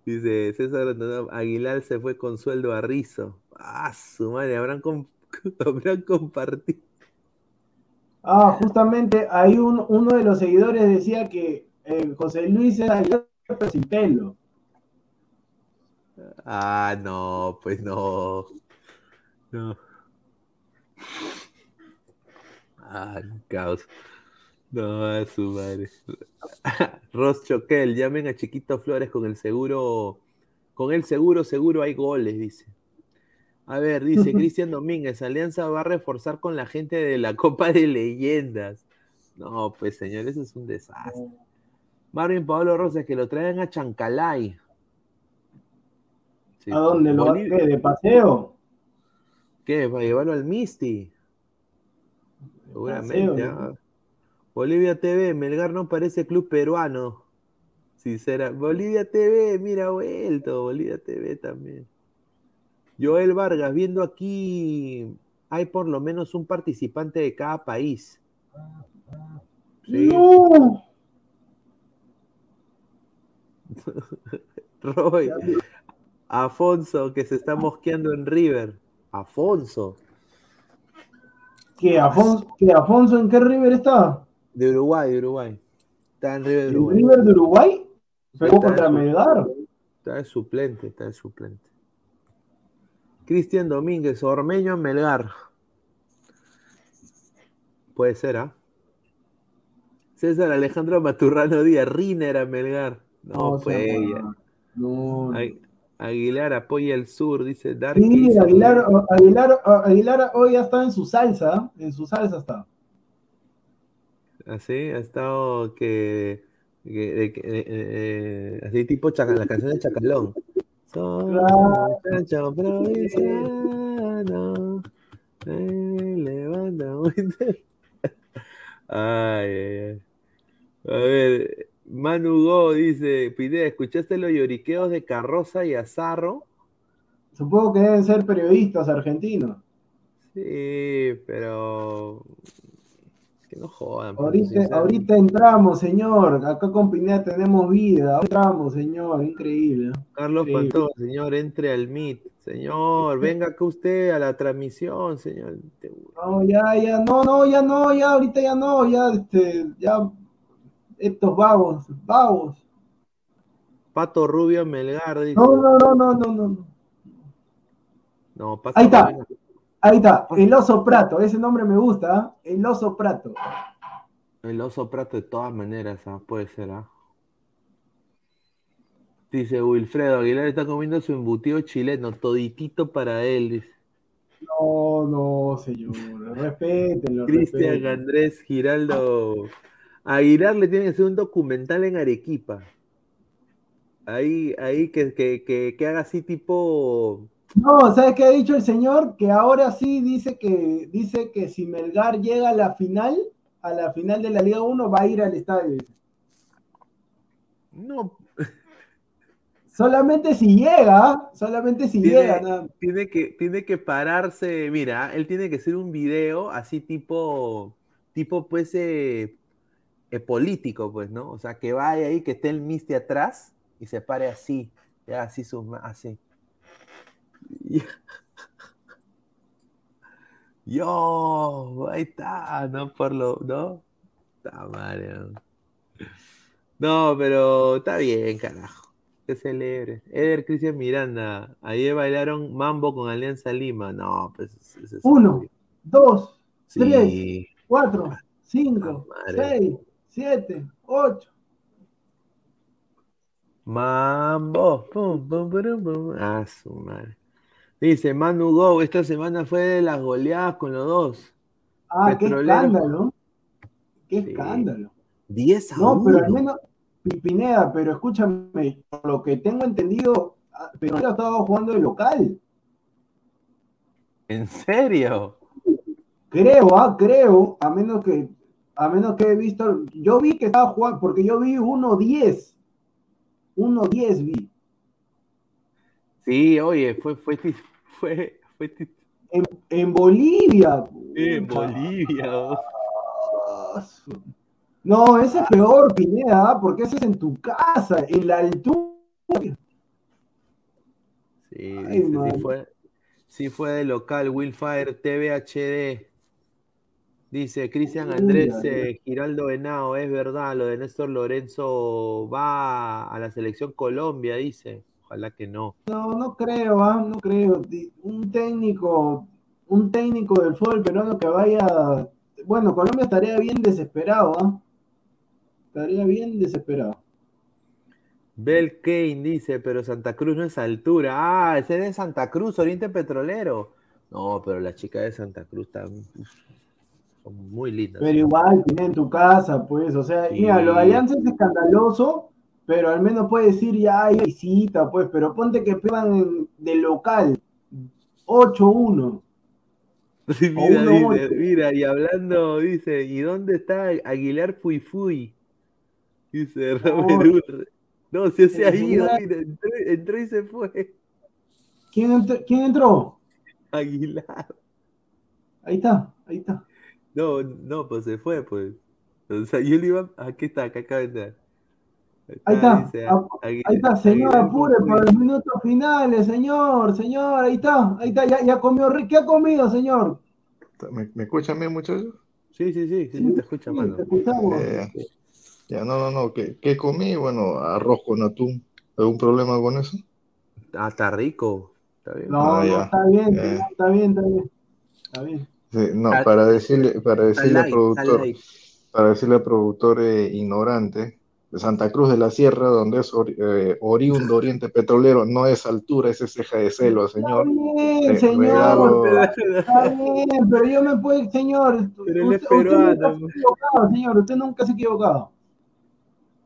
Dice César Aguilar se fue con sueldo a Rizo. Ah, su madre, habrán, habrán compartido. Ah, justamente ahí un, uno de los seguidores decía que eh, José Luis era sin pelo. Ah, no, pues no. No. Ah, caos. No, a su madre. Ross Choquel, llamen a Chiquito Flores con el seguro. Con el seguro, seguro hay goles, dice. A ver, dice Cristian Domínguez, Alianza va a reforzar con la gente de la Copa de Leyendas. No, pues señor, eso es un desastre. Marvin Pablo Rosas, que lo traen a Chancalay. ¿A dónde lo Bolivia... ¿De paseo? ¿Qué? ¿Para llevarlo al Misty? Seguramente. ¿ah? Bolivia TV, Melgar no parece club peruano. Sincera. Bolivia TV, mira, vuelto. Bolivia TV también. Joel Vargas, viendo aquí, hay por lo menos un participante de cada país. Sí. No. Roy. Afonso, que se está mosqueando en River. Afonso. ¿Qué Afonso, ¿qué Afonso en qué River está? De Uruguay, de Uruguay. Está en River de Uruguay. ¿En River de Uruguay? Pegó contra Melgar. Está de suplente, está de suplente. Cristian Domínguez, Ormeño en Melgar. Puede ser, ¿ah? César Alejandro Maturrano Díaz, Riner a Melgar. No, pues No, Aguilar apoya el sur, dice Dark. Sí, Aguilar, Aguilar, Aguilar hoy ya está en su salsa, en su salsa está. Así, ha estado que. que- que- eh, eh, así tipo chaca- la canción de Chacalón. Provinciano, levanta tem- Ay, ay, ay. A ver, Manu Go dice, Pineda, ¿escuchaste los lloriqueos de Carroza y Azarro? Supongo que deben ser periodistas argentinos. Sí, pero que no jodan. Ahorita, entramos, señor. Acá con Pineda tenemos vida. Ahorita entramos, señor. Increíble. Carlos Sí. Pantón, señor, entre al Meet. Señor, venga acá usted a la transmisión, señor. No, ya, ya, no, no, ya no, ya, ahorita ya no, ya, este, ya, estos vagos, vagos. Pato Rubio Melgar dice. No, no, no, no, no, no. No, Pato Ahí está. Ahí está, el oso prato, ese nombre me gusta, ¿ah? el oso prato. El oso prato de todas maneras, ah, puede ser, ¿ah? Dice Wilfredo Aguilar está comiendo su embutido chileno, toditito para él. dice. No, no, señor, respétenlo, Cristian. Andrés Giraldo. A Aguilar le tiene que hacer un documental en Arequipa. Ahí, ahí que, que, que, que haga así tipo. No, ¿sabes qué ha dicho el señor? Que ahora sí dice que, dice que si Melgar llega a la final, a la final de la Liga 1, va a ir al estadio. No, Solamente si llega, solamente si Tiene- llega, nada. tiene que, tiene que pararse. Mira, él tiene que hacer un video así tipo, tipo pues eh, eh, político, pues, ¿no? O sea, que vaya ahí, que esté el Misti atrás y se pare así, ya así sus así. Yo, ahí está, no por lo, ¿no? Está mal, ¿no? Pero está bien, carajo. Que celebre. Eder Cristian Miranda. Ayer bailaron mambo con Alianza Lima. No, pues Uno, dos, tres, cuatro, cinco, madre. seis, siete, ocho. Mambo. Pum, pum, purum, pum. Ah, su madre. Dice Manu Go, esta semana fue de las goleadas con los dos. Ah, qué Petrolero. escándalo. Qué Sí. escándalo. 10 a No, 1. pero al menos, Pipineda, pero escúchame, por lo que tengo entendido, ah, pero estaba jugando de local. ¿En serio? Creo, ah, creo, a menos que, a menos que he visto, yo vi que estaba jugando, porque yo vi 1-10. 1-10 vi. Sí, oye, fue, fue, fue, fue, En, en Bolivia. en. Bolivia. oh. No, ese es peor, Pineda, ¿ah? porque ese es en tu casa, en la altura. Sí, Ay, dice, sí man. fue, sí fue de local, Willfire TV HD. Dice Cristian Andrés eh, Giraldo Venado, es verdad, lo de Néstor Lorenzo va a la selección Colombia, dice. Ojalá que no. No, no creo, ¿ah? no creo. Un técnico, un técnico del fútbol peruano que vaya. Bueno, Colombia estaría bien desesperado, ¿ah? Estaría bien desesperado. Bel Kane dice, pero Santa Cruz no es altura. Ah, ese es de Santa Cruz, Oriente Petrolero. No, pero las chicas de Santa Cruz uf, son muy lindas. Pero igual, tiene en tu casa, pues, o sea, Sí. mira, lo de Alianza es escandaloso, pero al menos puede decir ya hay visita, pues, pero ponte que pierdan de local 8-1. Sí, mira, dice, y hablando, dice, ¿y dónde está Aguilar Fui Fui? Dice Robert. No, si se ha ido, mira, entró, entró y se fue. ¿Quién, entró- ¿Quién entró? Aguilar. Ahí está, ahí está. No, no, pues se fue, pues. O sea, yo le iba. Aquí está, acá acaba de entrar. Ahí está, dice, ah, Ahí está, señor, Aguilar apure para los minutos finales, señor, señor, ahí está, ahí está, ya, ya comió, ¿qué ha comido, señor? ¿Me, me escuchan bien, muchachos? Sí, sí, sí, sí, Sí, te escucha, sí, mano. te escuchamos. Eh, ya, no, no, no. ¿Qué, qué comí? Bueno, arroz con atún. ¿Algún problema con eso? Ah, está rico. Está bien. No, Ah, no, ya. está bien, Eh. está bien, está bien, está bien. Sí, no, para decirle, para decirle al productor, para decirle al productor eh, ignorante, de Santa Cruz de la Sierra, donde es ori- eh, oriundo Oriente Petrolero, no es altura, es ceja de celo, señor. Está bien, Re- señor. regalo- Está bien, pero yo me puedo, señor. Pero él es usted, usted peruano, nunca se ha equivocado, señor. Usted nunca se ha equivocado.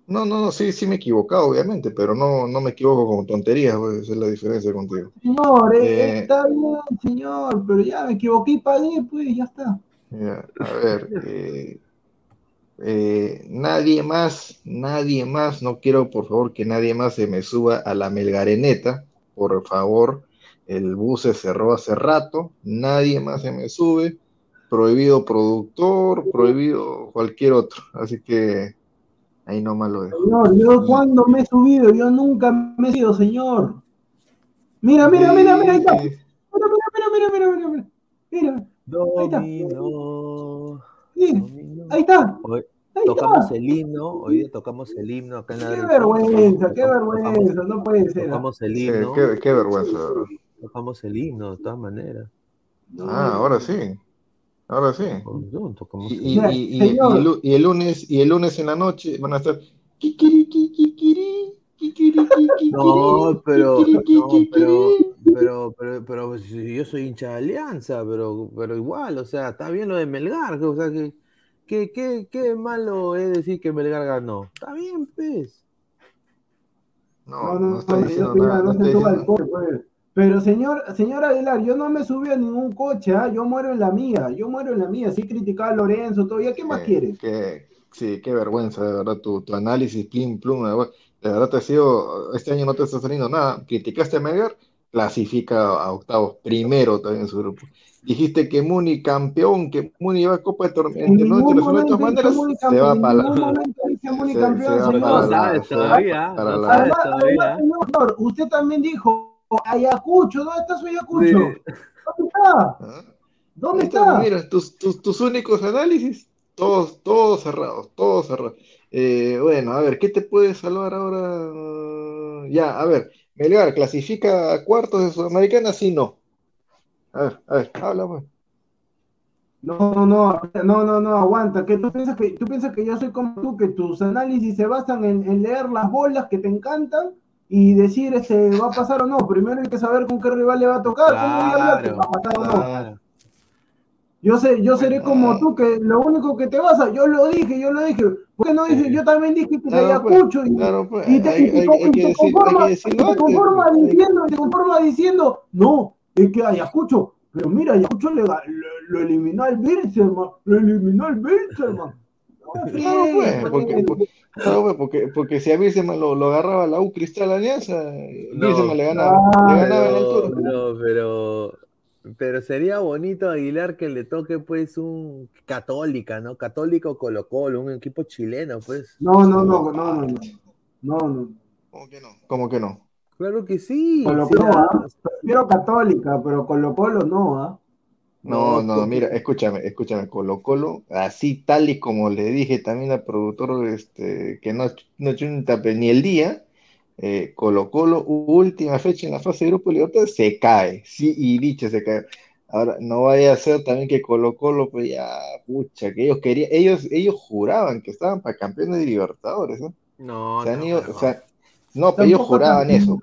No, no, no, sí, sí me he equivocado, obviamente, pero no, no me equivoco con tonterías, pues, esa es la diferencia contigo. Señor, eh, Eh. está bien, señor, pero ya me equivoqué y pagué, pues ya está. Ya, a ver, eh, eh, nadie más, nadie más, no quiero por favor que nadie más se me suba a la Melgareneta, por favor, el bus se cerró hace rato, nadie más se me sube, prohibido productor, prohibido cualquier otro, así que ahí nomás lo dejo. Señor, yo cuando me he subido, yo nunca me he subido, señor. Mira, mira, mira, mira, ahí está. Mira, mira, mira, mira, mira, mira. Mira, dominó. ahí está. Hoy Ahí tocamos está. el himno, hoy día tocamos el himno acá en la Qué vergüenza, qué tocamos- vergüenza, no puede ser. Tocamos el sí, himno, qué, qué vergüenza, tocamos el himno de todas maneras. No. Ah, ahora sí, ahora sí. Y, el y- Mira, y- y- señor. y el, lu- y el lunes y el lunes en la noche van a estar No, pero, no, pero, pero, pero, pero, si yo soy hincha de Alianza, pero, pero igual, o sea, está bien lo de Melgar, o sea, que, que, malo es decir que Melgar ganó. Está bien, pues. No, No, no no, estoy diciendo nada, estoy diciendo. Pero señor, señor Aguilar, yo no me subí a ningún coche, ¿ah? yo muero en la mía, yo muero en la mía, sí criticaba a Lorenzo, todavía, ¿qué más Eh, quieres? que- sí, qué vergüenza, de verdad, tu, tu análisis, plim, plum, de verdad, te ha sido, este año no te está saliendo nada. Criticaste a Melgar, clasifica a octavos, primero también en su grupo. Dijiste que Muni campeón, que Muni va a Copa de Internacional de todas maneras, se va para la, Muni se- campeón, se va señor. además, señor, usted también dijo Ayacucho, ¿dónde está su Ayacucho? Sí. ¿Dónde está? ¿Ah? ¿Dónde está, está? mira, tus, tus, tus únicos análisis, todos, todos cerrados, todos cerrados. Eh, bueno, a ver, ¿qué te puede salvar ahora? Ya, a ver, Melgar, ¿clasifica a cuartos de Sudamericana? Sí, no. A ver, a ver, habla, pues. No, no, no, no, no, no, aguanta, que tú piensas que tú piensas que yo soy como tú, que tus análisis se basan en, en leer las bolas que te encantan y decir este va a pasar o no. Primero hay que saber con qué rival le va a tocar, a que va a pasar o no. claro. Yo sé, yo seré como tú, que lo único que te basa, yo lo dije, yo lo dije. ¿Por qué no dije? Yo también dije que te Claro, pues, Ayacucho y, claro, pues, y te, hay, y te- hay- te hay conforma- te pues, diciendo, te conforma diciendo, no, es que Ayacucho, pero mira, Ayacucho le, lo, lo eliminó al Bilzerman, lo eliminó al Bilzerman. No, Claro, pues, porque, porque- claro, pues, porque, porque si a Wilson lo, lo agarraba la U Cristal Alianza, No, Wilson le ganaba, le la Pero, altura. no, pero, pero sería bonito Aguilar que le toque pues un católica, ¿no? Católico Colo Colo, un equipo chileno, pues. No, no, no, no, no, no, no, no. ¿Cómo que no? ¿Cómo que no? Claro que sí. Colo ¿ah? Prefiero católica, pero Colo Colo no, ¿ah? No, No, mira, escúchame, escúchame, Colo Colo, así tal y como le dije también al productor este, que no, no chunta ni el día, eh, Colo Colo, última fecha en la fase de grupo de Libertadores, se cae, sí, y dicho se cae. Ahora, no vaya a ser también que Colo Colo, pues ya, pucha, que ellos querían, ellos, ellos juraban que estaban para campeones de Libertadores, ¿no? No, Se han no, ido, no, o sea, no, pero ellos juraban eso.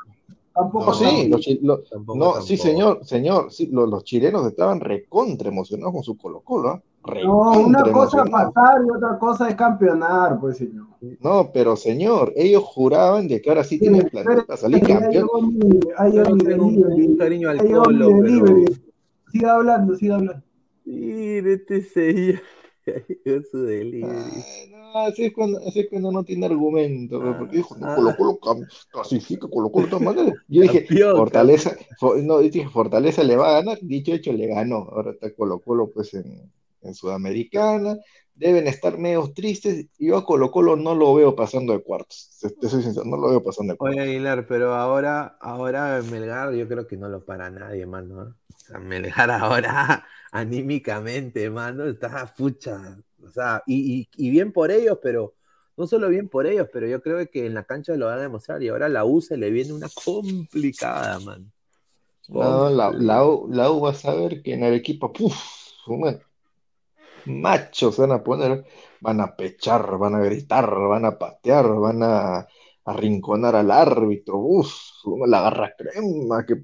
Tampoco No, sí, los, tampoco, no, sí, señor, señor, sí, lo- los, chilenos estaban recontra emocionados con su Colo Colo, ¿ah? No, una cosa es pasar y otra cosa es campeonar, pues señor. No, pero señor, ellos juraban de que ahora sí tienen plantel para salir campeón. tengo un, cariño al Colo. Siga hablando, siga hablando. Mire, este señor. Llegó su delivery. Ay, no, así es cuando, así es cuando no tiene argumento, porque dijo, no, Ah. Colo Colo cam- clasifica, Colo Colo todas maneras. Yo dije, Campeón, Fortaleza, fo- no, yo dije, Fortaleza le va a ganar, dicho hecho, le ganó. Ahora está Colo Colo pues en, en Sudamericana, deben estar medio tristes, yo a Colo Colo no lo veo pasando de cuartos, te, soy sincero, no lo veo pasando de Oye, cuartos. Aguilar, pero ahora, ahora Melgar yo creo que no lo para nadie, mano. ¿eh? Sea, Melgar ahora anímicamente, mano, está fucha. O sea, y, y- y bien por ellos, pero no solo bien por ellos, pero yo creo que en la cancha lo van a demostrar. Y ahora la U se le viene una complicada, man. No, la, la, U, la U va a saber que en Arequipa, puf, su madre. machos van a poner, van a pechar, van a gritar, van a patear, van a arrinconar al árbitro, uff, la garra crema, que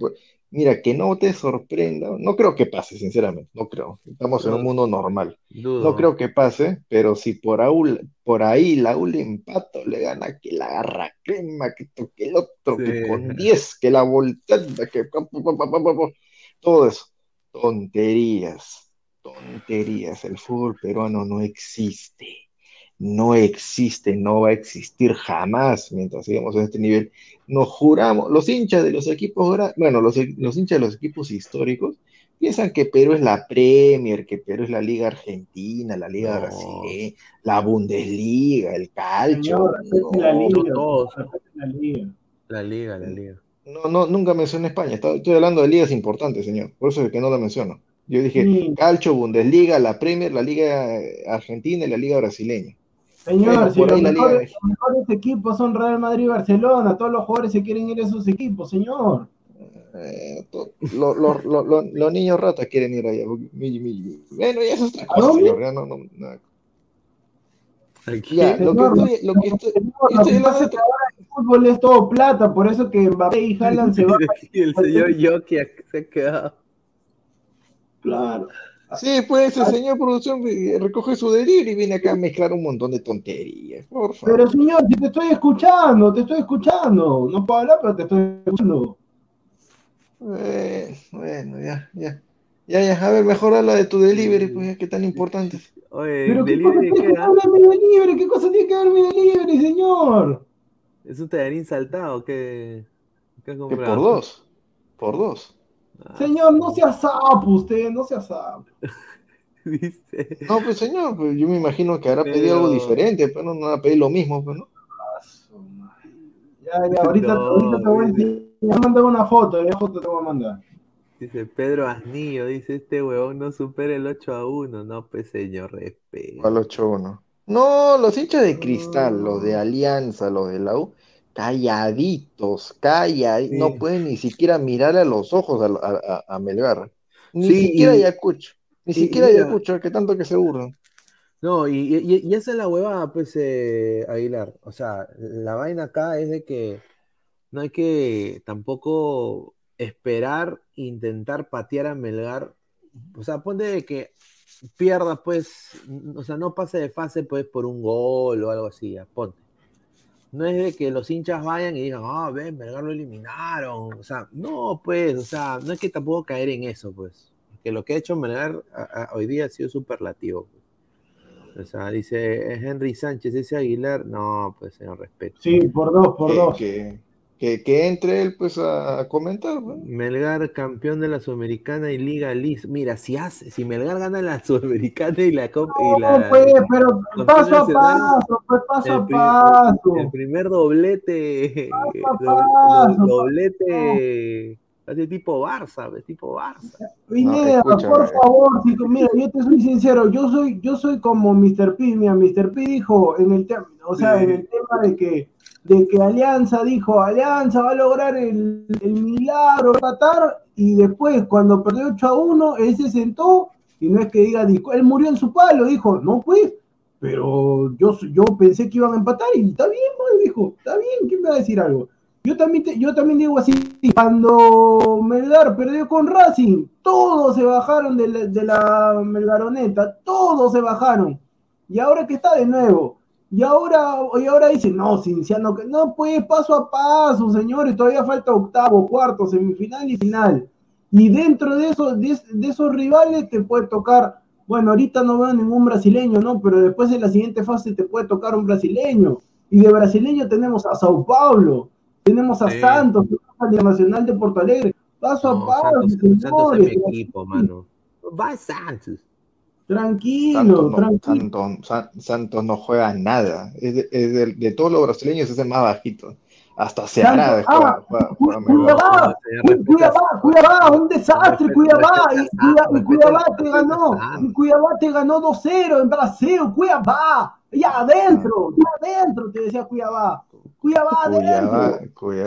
Mira, que no te sorprenda, no creo que pase, sinceramente, no creo. Estamos en un mundo normal. No creo que pase, pero si por, aul, por ahí la UL empato le gana que la agarra crema, que toque el otro, que con 10, que la voltea, que todo eso. Tonterías, tonterías. El fútbol peruano no existe no existe, no va a existir jamás mientras sigamos en este nivel. Nos juramos, los hinchas de los equipos, bueno, los, hinchas de los equipos históricos piensan que Perú es la Premier, que Perú es la Liga Argentina, la Liga Brasileña, la Bundesliga, el calcio. la, liga, la liga. La liga, la liga. No, no, nunca mencioné España, estoy, hablando de ligas importantes, señor, por eso es que no la menciono. Yo dije calcio, Bundesliga, la Premier, la Liga Argentina y la Liga Brasileña. Señor, si los mejores, equipos son Real Madrid y Barcelona, todos los jugadores se quieren ir a esos equipos, señor. Eh, los niños ratas quieren ir allá. Bueno, ya eso es otra cosa, señor. Ya no, no, Ya, lo que estoy, lo que estoy, estoy el fútbol es todo plata, por eso que Mbappé y Haaland se van. el señor Yoki se ha quedado. Claro. Sí, pues el señor producción recoge su delirio y viene acá a mezclar un montón de tonterías, por favor. Pero señor, si te estoy escuchando, te estoy escuchando. No puedo hablar, pero te estoy escuchando. Eh, bueno, ya, ya. Ya, ya, a ver, mejor habla de tu delivery, pues, que tan importante. Oye, ¿Pero qué cosa tiene que ver mi delivery? ¿Qué cosa tiene que ver mi delivery, señor? ¿Es un tallarín saltado que, que por dos, por dos. Señor, no sea sapo usted, no sea sapo. No, pues señor, pues yo me imagino que habrá pedido algo diferente, pero no, no pedido lo mismo, pues, ¿no? Ya, ya, ahorita, ahorita te voy a decir, mandar una foto, la foto te voy a mandar. Dice Pedro Asnillo, dice este huevón no supera el 8 a 1. No, pues señor, respeto. Al 8 a 1. No, los hinchas de cristal, los de Alianza, los de la U, calladitos, calladitos, no pueden ni siquiera mirar a los ojos a, Melgar. Ni siquiera y, Ayacucho, ni siquiera Ayacucho, que tanto que se burlan. No, y, y, esa es la huevada, pues, eh, Aguilar. O sea, la vaina acá es de que no hay que tampoco esperar, intentar patear a Melgar. O sea, ponte de que pierda, pues, o sea, no pase de fase, pues, por un gol o algo así, ponte no es de que los hinchas vayan y digan, ah, ven, Melgar lo eliminaron. O sea, no, pues, o sea, no es que tampoco caer en eso, pues. Que lo que ha hecho Melgar hoy día ha sido superlativo. Pues. O sea, dice Henry Sánchez, ese Aguilar, no, pues, señor respeto. Sí, por dos, por dos que, entre él pues a, comentar. Melgar campeón de la Sudamericana y Liga Liz. Mira, si hace, si Melgar gana la Sudamericana y la Copa. No, pues, pero paso a paso, pues paso a paso. El primer doblete. Paso doblete. Hace tipo Barça, tipo Barça. Pineda, por favor, mira, yo te soy sincero, yo soy, yo soy como Mr. P, mira, Mr. P dijo en el tema, o sea, en el tema de que de que Alianza dijo, Alianza va a lograr el, milagro, matar, y después cuando perdió 8 a 1, él se sentó, y no es que diga, él murió en su palo, dijo, no pues, pero yo, yo pensé que iban a empatar, y está bien, pues, dijo, está bien, ¿quién me va a decir algo? Yo también, yo también digo así, cuando Melgar perdió con Racing, todos se bajaron de la, de la Melgaroneta, todos se bajaron. Y ahora que está de nuevo, y ahora, y ahora dicen, no, Cinciano, que no, pues paso a paso, señores, todavía falta octavo, cuarto, semifinal y final. Y dentro de, eso, de, esos rivales te puede tocar, bueno, ahorita no veo ningún brasileño, ¿no? Pero después en la siguiente fase te puede tocar un brasileño. Y de brasileño tenemos a Sao Paulo, tenemos a Santos, tenemos a Nacional de Porto Alegre. Paso a paso, señores. Santos es mi equipo, mano. Va Santos. Tranquilo, Santos, no juega nada. Es, de, de, todos los brasileños es el más bajito. Hasta se hará ah, Cuidado, Cuidado, un desastre, Cuidado, y, Cuidado te ganó, Cuidado te ganó 2-0 en Brasil, Cuidado, ya adentro, ya adentro, te decía Cuidado, Cuidado adentro,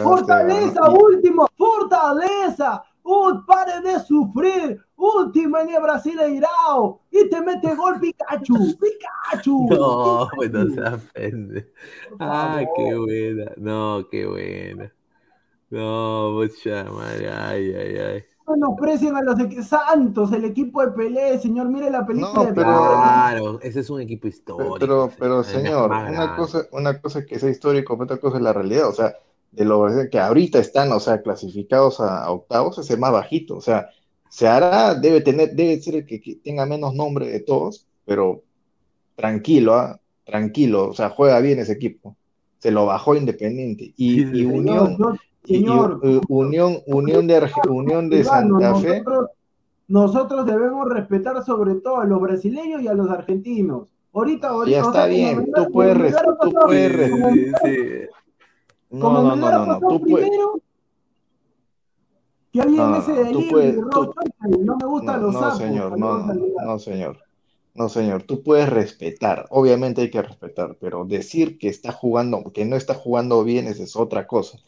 Fortaleza último, Fortaleza, ¡Uh, pare de sufrir! Última en Brasileirao y te mete gol Pikachu, Pikachu. No, pues no se ofende. Ah, qué buena. No, qué buena. No, mucha madre, ay, ay, ay. No precien a los de Santos, el equipo de Pelé, señor, mire la película No, de pero- Pelé. Claro, ese es un equipo histórico. Pero, pero señor, una cosa, una cosa es que sea histórico, otra cosa es la realidad. O sea, de lo que ahorita están, o sea, clasificados a, a octavos, es el más bajito. O sea, se hará, debe tener, debe ser el que, que tenga menos nombre de todos, pero tranquilo, ¿ah? Tranquilo. O sea, juega bien ese equipo. Se lo bajó Independiente. Y, y Señor, Unión, yo- y- y- señor, Unión, Unión de Arge- Unión de Santa Fe. nosotros, nosotros debemos respetar sobre todo a los brasileños y a los argentinos. Ahorita, ahorita. Ya o está sea, bien, tú puedes, tú puedes Sí, sí. No, como no, no, no, no, tú puedes. primero, que había No, ese tú delirio, puedes- Rocha, no me gustan los no, sapos. señor, no, no, señor. No, señor, tú puedes respetar, obviamente hay que respetar, pero decir que está jugando, que no está jugando bien, esa es otra cosa.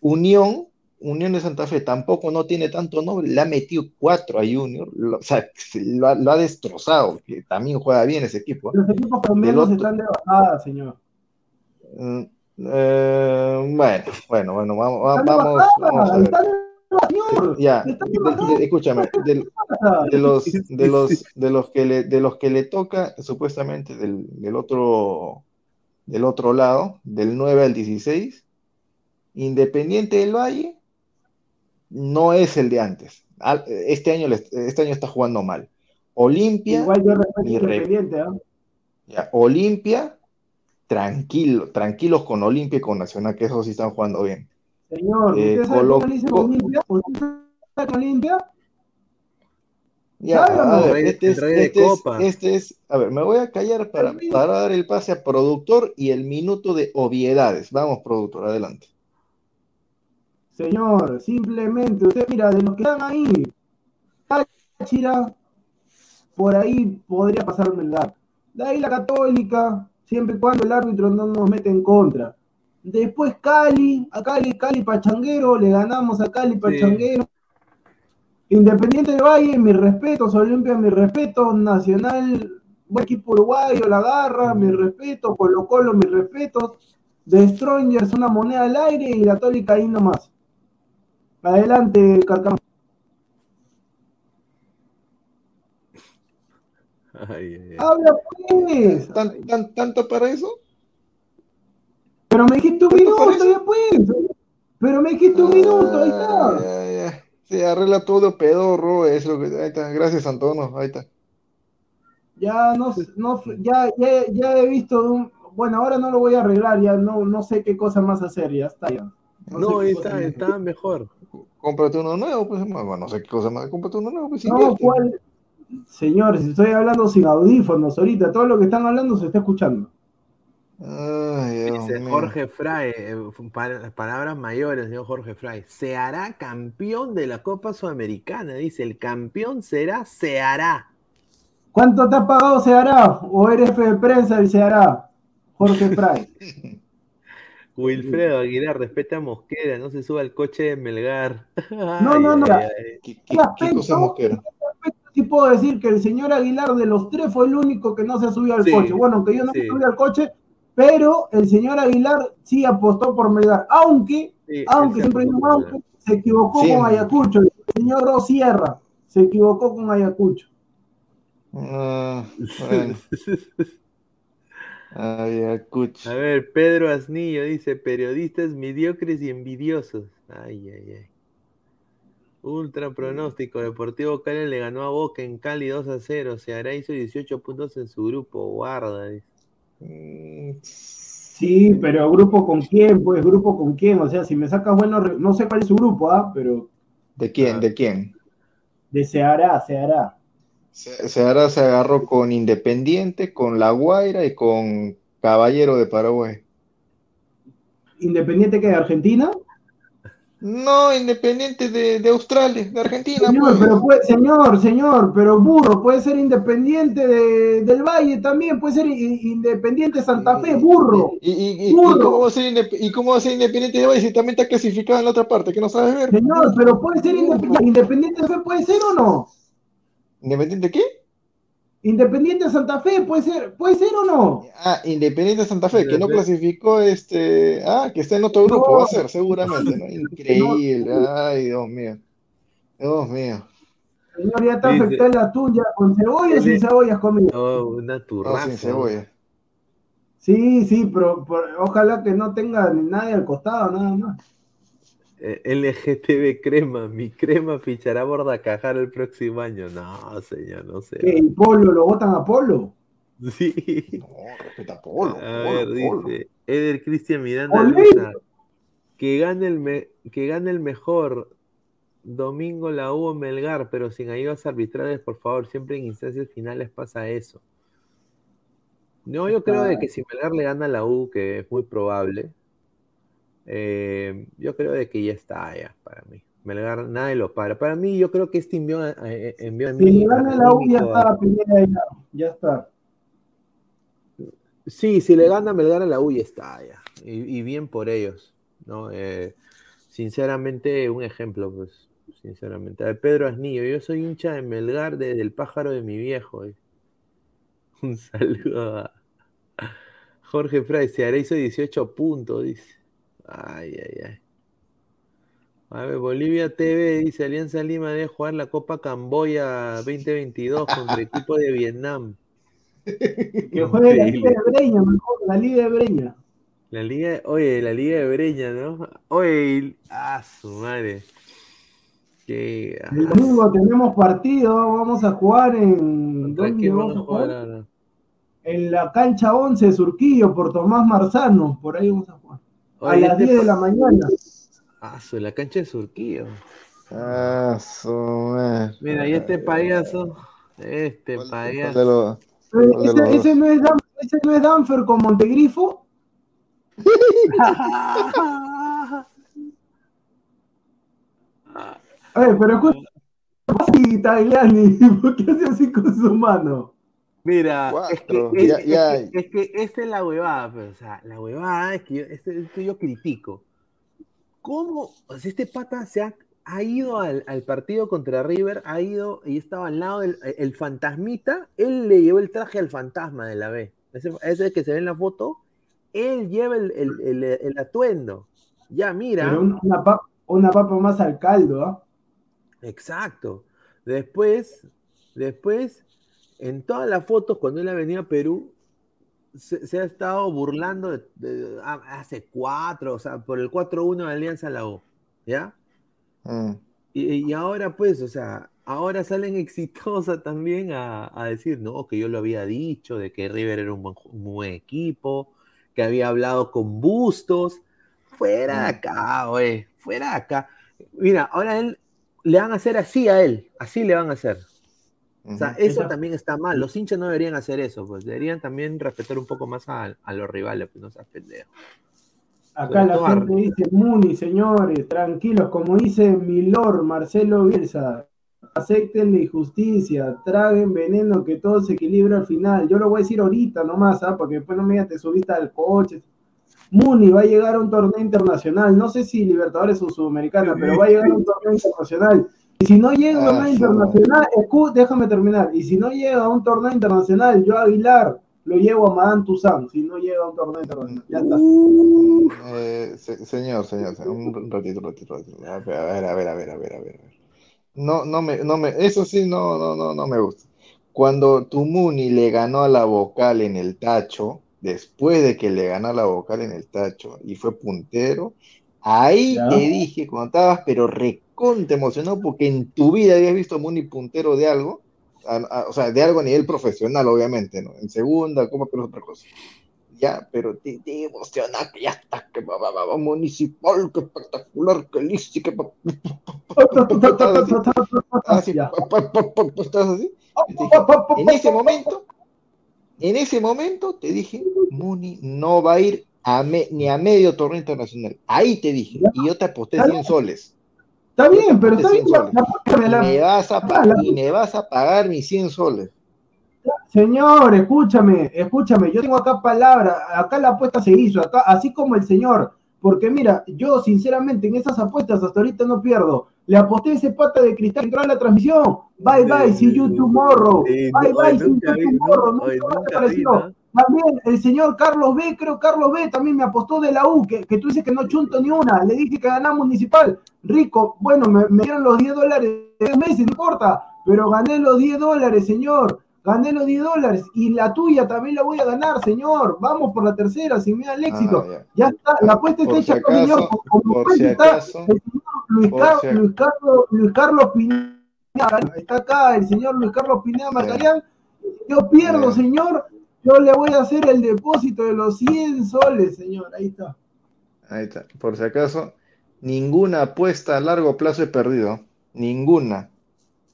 Unión, Unión de Santa Fe tampoco no tiene tanto nombre, le ha metido cuatro a Junior, lo- o sea, lo ha, lo ha destrozado, que también juega bien ese equipo. Los equipos colombianos otro- están de bajada, señor. Mm, eh, bueno, bueno, bueno, vamos, vamos, vamos a ver. Ya, de de- escúchame, de los de los de los que le de los que le toca supuestamente del, del otro del otro lado del 9 al 16 Independiente del Valle no es el de antes. Este año este año está jugando mal. Olimpia Igual yo Independiente, ya, Olimpia tranquilo tranquilos con Olimpia y con Nacional que esos sí están jugando bien Señor, Eh, ¿usted sabe Colo- cómo le dicen Co- Olimpia? ¿Usted sabe con Olimpia? Ya, ¿Sabe o a no? ver, este es, este es- copa. este es- a ver, me voy a callar para, para dar el pase a productor y el minuto de obviedades. Vamos, productor, adelante. Señor, simplemente, usted mira, de los que están ahí, Táchira, por ahí podría pasar Melgar. De ahí la Católica, siempre y cuando el árbitro no nos mete en contra. Después Cali, a Cali, Cali Pachanguero, le ganamos a Cali Pachanguero. Independiente de Valle, mis respetos, Olimpia, mis respetos, Nacional, buen equipo uruguayo, la garra, mis respetos, Colo Colo, mis respetos. The Strongers, una moneda al aire y la Católica ahí nomás. Adelante, Carcam. Ay, ay, ay. Habla pues. ¿Tan, tan- tanto para eso? Pero me dijiste un ¿Qué te minuto después. Pero me dijiste un minuto, ahí está. Ah. Sí, arregla todo pedorro, es lo que ahí está. Gracias, Antonio, ahí está. Ya no, no ya, ya, ya he visto un, bueno, ahora no lo voy a arreglar, ya no, no sé qué cosa más hacer, ya está ya. No, sé qué está, está mejor. Cómprate uno nuevo, pues, bueno, no sé qué cosa más. Cómprate uno nuevo, pues, No. ¿cuál? Señores, estoy hablando sin audífonos ahorita, todo lo que están hablando se está escuchando. Ay, Dice. Jorge Fray, eh, palabras mayores, señor Jorge Fray. Se hará campeón de la Copa Sudamericana. Dice, el campeón será, se hará. ¿Cuánto te ha pagado se hará? ¿O eres F de prensa y se hará? Jorge Fry. Wilfredo Aguilar, respeta a Mosquera, no se suba al coche de Melgar. No, no, no. Ay, ay, ay. ¿Qué, qué- qué cosa mosquera? Sí puedo decir que el señor Aguilar de los tres fue el único que no se subió al Sí, coche. Bueno, aunque yo no me sí. subí al coche, pero el señor Aguilar sí apostó por Melgar. Aunque, Sí, aunque siempre aunque, se equivocó con Ayacucho. El señor Rosierra se equivocó con Ayacucho. Ah, bueno, Ayacucho. A ver, Pedro Asnillo dice, periodistas mediocres y envidiosos. Ay, ay, ay. Ultra pronóstico, Deportivo Cali le ganó a Boca en Cali 2 a 0. Ceará hizo 18 puntos en su grupo, guarda. Mm, Sí, pero grupo con quién, pues grupo con quién. O sea, si me sacas bueno, no sé cuál es su grupo, ¿ah? Pero ¿De quién? ¿De quién? de se hará. Se, Seara se agarró con Independiente, con La Guaira y con Caballero de Paraguay. Independiente que de Argentina. No, independiente de, de Australia, de Argentina. Señor, pues. pero puede- señor, señor, pero burro, puede ser independiente de- del Valle también, puede ser independiente de Santa Fe, burro. ¿Y, y, y- y Burro. cómo va a ser ¿Y cómo va a ser independiente de Valle si también está clasificado en la otra parte? que no sabes ver? Señor, pero puede ser independiente, independiente de Fe, puede ser o no? ¿Independiente qué? Independiente de Santa Fe, puede ser, puede ser o no? Ah, Independiente de Santa Fe, que no clasificó este. Ah, que está en otro grupo, No. va a ser, seguramente, ¿no? Increíble. Ay, Dios mío. Dios mío. Señor, ya está Dice- afectada el atún, ya con cebolla o sin cebollas comido. Oh, una No, turraza. sin cebolla. Sí, sí, pero, pero ojalá que no tenga ni nadie al costado, nada más. LGTB Crema, mi crema fichará a Bordacajar el próximo año. No, señor, no sé. ¿Que el Polo lo votan a Polo? Sí. No, respeta a Polo. A Polo, ver, Polo. dice Eder Cristian Miranda. Luza, que gane el me- que gane el mejor domingo la U o Melgar, pero sin ayudas arbitrales, por favor, siempre en instancias finales pasa eso. No, yo creo de que si Melgar le gana a la U, que es muy probable, eh, yo creo de que ya está ya para mí. Melgar nadie lo para. Para mí, yo creo que este envió, a- eh, envió a Si mí. le gana la U, ya está, Pineda, ya, ya está. Sí, si le gana Melgar a la U ya está ya. Y, y bien por ellos, ¿no? Eh, sinceramente, un ejemplo, pues, sinceramente. A ver, Pedro Asnillo, yo soy hincha de Melgar desde el pájaro de mi viejo. eh. Un saludo a Jorge Fray, se hizo 18 puntos, dice. Ay, ay, ay. A ver, Bolivia TV dice, Alianza Lima debe jugar la Copa Camboya 2022 contra el equipo de Vietnam. Que juegue la Liga de Breña, mejor, la Liga de Breña. La liga, oye, la liga de Breña, ¿no? Oye, ah, su madre. Qué, ah, El domingo tenemos partido, vamos a jugar en. ¿contra ¿dónde quién vamos vamos a a jugar ahora? En la cancha 11 de Surquillo por Tomás Marzano, por ahí vamos a jugar. A las este 10 de la mañana. Ah, su, la cancha de Surquillo. Ah, su. Mira, y este payaso, este ¿Cuál- cuál payaso. de los- Eh, ¿Cuál de Ese, no es Dan- ese no es Danfer con Montegrifo. A ver, pero escucha. ¿por qué hace así con su mano? Mira, es que, es, ya- es ya. que, es que esta es la huevada, pero, o sea, la huevada es que yo, este- esto yo critico. ¿Cómo? O sea, este pata se ha, ha ido al, al partido contra River, ha ido y estaba al lado del el fantasmita, él le llevó el traje al fantasma de la B. Ese, ese que se ve en la foto, él lleva el, el- el- el atuendo. Ya, mira. Pero una, papa, una papa más al caldo, ¿ah? Exacto. Después, después, en todas las fotos, cuando él ha venido a Perú, se, se ha estado burlando de, de- ah, hace cuatro, o sea, por el 4-1 de Alianza La O, ¿ya? Mm. Y, y ahora, pues, o sea, ahora salen exitosa también a, a decir, no, que yo lo había dicho, de que River era un buen, un buen equipo, que había hablado con Bustos. Fuera de acá, güey, fuera de acá. Mira, ahora él le van a hacer así a él, así le van a hacer. O sea, Ujú. eso Esa- también está mal. Los hinchas no deberían hacer eso, pues deberían también respetar un poco más a, a los rivales, pues no seas pendejo. Acá la gente dice, Muni, señores, tranquilos, como dice Milor, Marcelo Bielsa, acepten la injusticia, traguen veneno que todo se equilibra al final. Yo lo voy a decir ahorita nomás, ¿ah? porque después no me digas, te subiste al coche. Muni va a llegar a un torneo internacional, no sé si Libertadores o Sudamericana, pero va a llegar a un torneo internacional. Y si no llega a un Ah, torneo sí. internacional, escu- déjame terminar, y si no llega a un torneo internacional, yo Aguilar lo llevo a Madame Toussaint, si no llega a un torneo internacional. Ya está. Eh, se- señor, señor, un ratito, un ratito, un ratito. A ver, a ver, a ver, a ver, a ver, a ver. No, no me, no me, eso sí, no, no, no, no me gusta. Cuando Tumuni le ganó a la vocal en el tacho, después de que le ganó a la vocal en el tacho y fue puntero, ahí Ya. te dije, cuando estabas, pero recontra emocionado, porque en tu vida habías visto a Muni puntero de algo, a- a- o sea, de algo a nivel profesional, obviamente, ¿no? En segunda, como pero es otra cosa. Ya, pero te, te emociona que ya está, que va, va, va, va, municipal, que espectacular, que listo, que así, estás así. En ese momento, en ese momento te dije, Muni no va a ir ni a medio torneo internacional. Ahí te dije, y yo te aposté 100 soles. Está bien, pero está bien. me vas a pagar, y me vas a pagar mis 100 soles. Señor, escúchame, escúchame, yo tengo acá palabra, acá la apuesta se hizo, acá, así como el señor, porque mira, yo sinceramente en esas apuestas hasta ahorita no pierdo. Le aposté ese pata de cristal entró en la transmisión. Bye bye, see you tomorrow. Bye bye, see you tomorrow. También el señor Carlos B, creo Carlos B también me apostó de la U, que, que tú dices que no chunto ni una. Le dije que ganamos municipal. Rico, bueno, me, me dieron los 10 dólares de meses, no importa, pero gané los 10 dólares, señor gané los 10 dólares y la tuya también la voy a ganar, señor. Vamos por la tercera, si me da el éxito. Ah, ya. está, la apuesta está hecha, con señor. Como si está el señor Luis, Carlos, Luis Carlos Pineda, está acá el señor Luis Carlos Pineda Marcarián. Yo pierdo, señor. Yo le voy a hacer el depósito de los 100 soles, señor. Ahí está. Ahí está. Por si acaso, ninguna apuesta a largo plazo he perdido. Ninguna.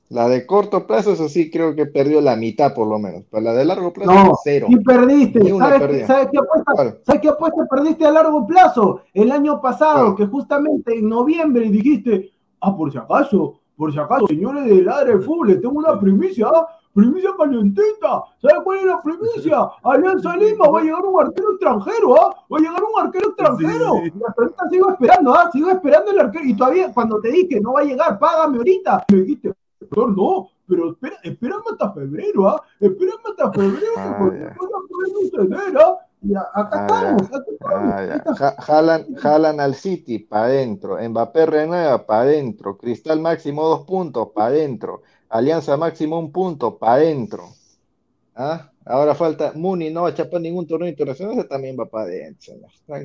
La de corto plazo, eso sí, creo que perdió la mitad por lo menos. Pero la de largo plazo, no, cero. Y perdiste. ¿Sabes, ¿sabes, qué apuesta, ¿Sabes qué apuesta perdiste a largo plazo? El año pasado, que justamente en noviembre dijiste, ah, por si acaso, por si acaso, señores de Ladre Fútbol, tengo una primicia, ¿ah? Primicia calientita. ¿Sabes cuál es la primicia? Alianza Lima va a llegar un arquero extranjero, ¿ah? Va a llegar un arquero extranjero. Sí. ahorita sigo esperando, ¿ah? Sigo esperando el arquero. Y todavía, cuando te dije, no va a llegar, págame ahorita. Me dijiste, no, pero espera, espérame hasta febrero, ¿ah? Espérame hasta febrero, ah, porque después tener, ¿ah? Y acá ah, estamos, acá estamos. Ah, jalan, jalan al City para adentro, Mbappé renueva para adentro, Cristal máximo dos puntos para adentro, Alianza máximo un punto para adentro. ¿Ah? Ahora falta Muni, no va a chapar ningún torneo internacional, ese también va para adentro.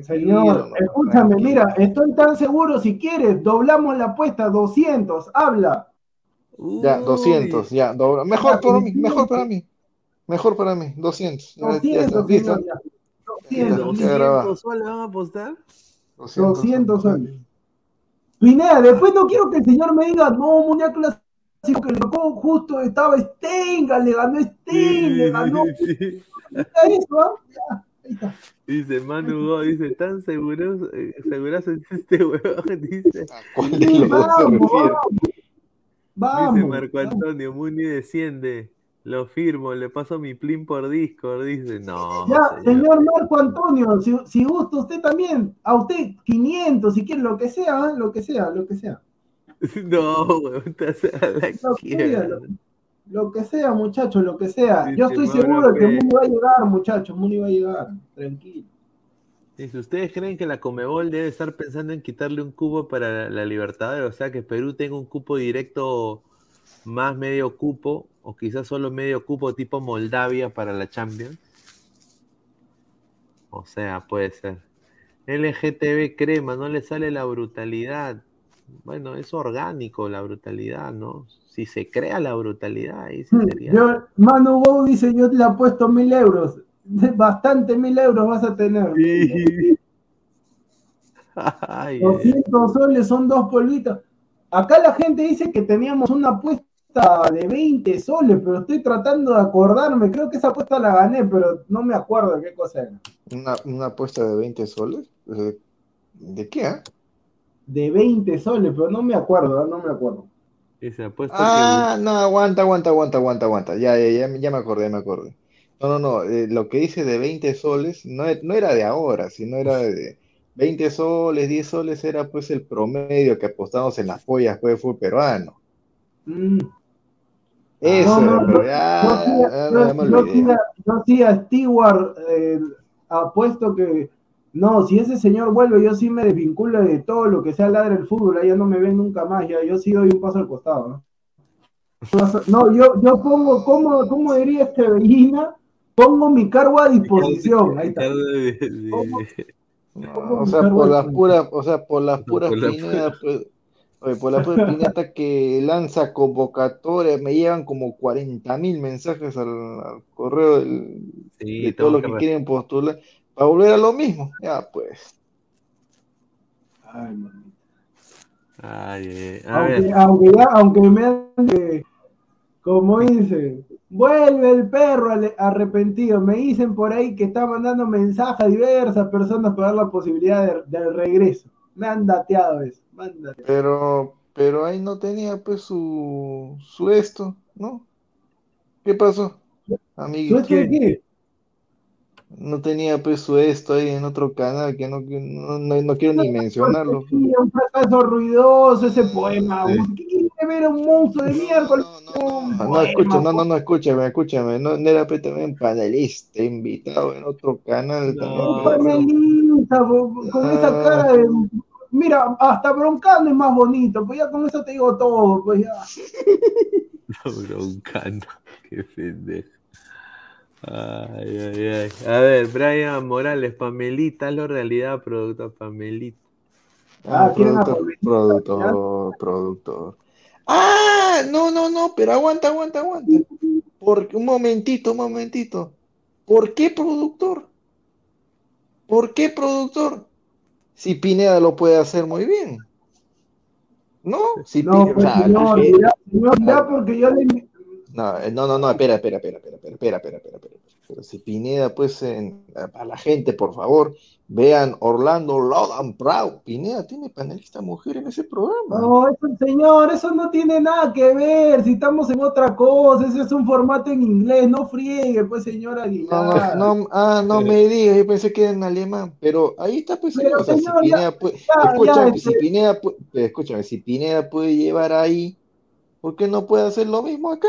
Señor, escúchame, mira, estoy tan seguro, si quieres, doblamos la apuesta, 200, habla. Ya, 200, ya. Mejor para mí, mejor para mí. Mejor para mí, 200. 200, 200, soles van a apostar? 200 soles. Pineda, después no quiero que el señor me diga, no, Mundial Clásico que le tocó justo, estaba Stenga, le ganó Stenga, le ganó. Sí, eso, ¿ah? Dice Manu Go, dice, tan seguros, eh, seguras este huevón, dice. Vamos. Dice Marco Antonio, Muni desciende. Lo firmo, le paso mi plin por Discord. Dice, no. Ya, señor, Marco Antonio, si, gusta usted también, a usted 500, si quiere, lo que sea, ¿eh? lo que sea, lo que sea. No, weón, te hace la lo, que sea, lo, que sea, muchachos, lo que sea. Yo estoy seguro de que Muni va a llegar, muchachos, Muni va a llegar, tranquilo. Si ustedes creen que la Comebol debe estar pensando en quitarle un cupo para la, Libertadores, o sea que Perú tenga un cupo directo más medio cupo, o quizás solo medio cupo tipo Moldavia para la Champions. O sea, puede ser. LGTB crema, no le sale la brutalidad. Bueno, es orgánico la brutalidad, ¿no? Si se crea la brutalidad, ahí sí sería. Yo, Manu Go dice: Yo le apuesto mil euros bastante mil euros vas a tener. 200 soles son dos polvitos. Acá la gente dice que teníamos una apuesta de 20 soles, pero estoy tratando de acordarme. Creo que esa apuesta la gané, pero no me acuerdo de qué cosa era. ¿Una, apuesta de 20 soles? ¿De qué? Ah? De 20 soles, pero no me acuerdo, no me acuerdo. Esa apuesta ah, no, aguanta, aguanta, aguanta, aguanta, aguanta. Ya, ya, ya, ya me acordé, me acordé. No, no, no, eh, lo que dice de 20 soles no, e, no era de ahora, sino era de 20 soles, 10 soles era pues el promedio que apostamos en las pollas pues, fue peruano. Mm. Eso, no, pero ya, yo, sí a Stewart eh, apuesto que no, si ese señor vuelve, yo sí me desvinculo de todo lo que sea ladre el fútbol, ya no me ven nunca más, ya yo sí doy un paso al costado, ¿no? No, yo, yo pongo, ¿cómo, cómo diría este Bellina? pongo mi cargo a disposición. Ahí está. o sea, por las puras, o sea, por las puras piñatas, pues, por la pura piñata que lanza convocatoria, me llegan como 40 mil mensajes al, correo de todo lo que, quieren postular, para volver a lo mismo, ya pues. Ay, Ay, eh, aunque, aunque, me han Como dicen, vuelve el perro arrepentido. Me dicen por ahí que está mandando mensajes a diversas personas para dar la posibilidad del regreso. Me han dateado eso. Pero, pero ahí no tenía pues su, su esto, ¿no? ¿Qué pasó, amigo? ¿Su qué? No tenía pues su esto ahí en otro canal que no, no, no, quiero ni mencionarlo. un fracaso ruidoso ese poema. ¿Qué quiere ver un monstruo de miércoles? No, no, no, escucha, no, no, no, escúchame, escúchame. No, no era pues, también panelista, invitado en otro canal. No, panelista, con esa ah. cara de. Mira, hasta broncando es más bonito, pues ya con eso te digo todo, pues ya. broncando, qué pendejo. Ay, ay, ay. A ver, Brian Morales, Pamelita, la realidad, productor Pamelita. Ah, productor, productor, productor. Ah, no, no, no, pero aguanta, aguanta, aguanta. Porque, un momentito, un momentito. ¿Por qué productor? ¿Por qué productor? Si Pineda lo puede hacer muy bien. ¿No? Si no, Pineda, no, no, ya porque yo le, no, no, no, no, espera, espera, espera, espera, espera, espera, espera, espera. Pero si Pineda, pues, en, a la gente, por favor, vean Orlando Logan Proud. Pineda tiene panelista mujer en ese programa. No, eso, señor, eso no tiene nada que ver. Si estamos en otra cosa, ese es un formato en inglés, no friegue, pues, señor Aguilar. No, no, ah, no me digas, yo pensé que era en alemán, pero ahí está, pues, señor, o sea, si Pineda puede, escúchame, si este Pineda puede, escúchame, si Pineda puede llevar ahí, ¿por qué no puede hacer lo mismo acá?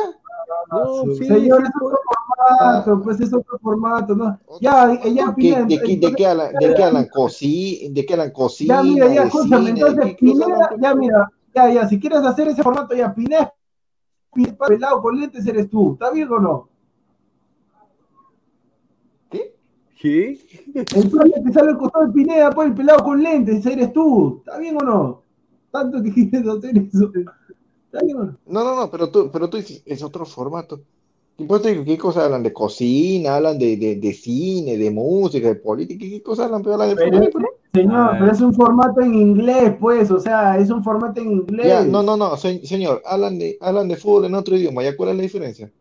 No, señor, es otro formato, pues es otro formato, ¿no? Ya, ya, ¿De, de, de, qué hablan? ¿De qué hablan? ¿Cocina? ¿De qué hablan? ¿Cocina? Ya, mira, ya, escúchame, entonces, Pineda, ya, mira, ya, ya, si quieres hacer ese formato, ya, Pineda, pelado con lentes eres tú, ¿está bien o no? ¿Qué? ¿Qué? El plan que sale al costado de Pineda, pues el pelado con lentes, eres tú, ¿está bien o no? Tanto que quieres hacer eso. No, no, no, pero tú, pero tú dices, es otro formato. ¿Qué cosas hablan? ¿De cocina? ¿Hablan de, de, de, cine, de música, de política? ¿Qué cosas hablan? Pero hablan de pero, Señor, pero es un formato en inglés, pues, o sea, es un formato en inglés. no, no, no, señor, hablan de, hablan de fútbol en otro idioma, ¿ya cuál es la diferencia?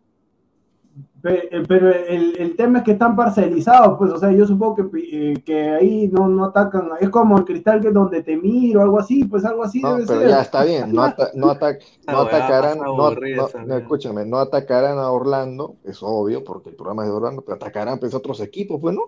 Eh, pero el, el, tema es que están parcelizados, pues, o sea, yo supongo que, eh, que ahí no, no atacan, es como el cristal que es donde te miro, algo así, pues algo así no, debe pero ser. ya está bien, no, ata no, ata no atacarán, no, no, escúchame, no atacarán a Orlando, es obvio, porque el programa es de Orlando, pero atacarán pues otros equipos, pues, ¿no?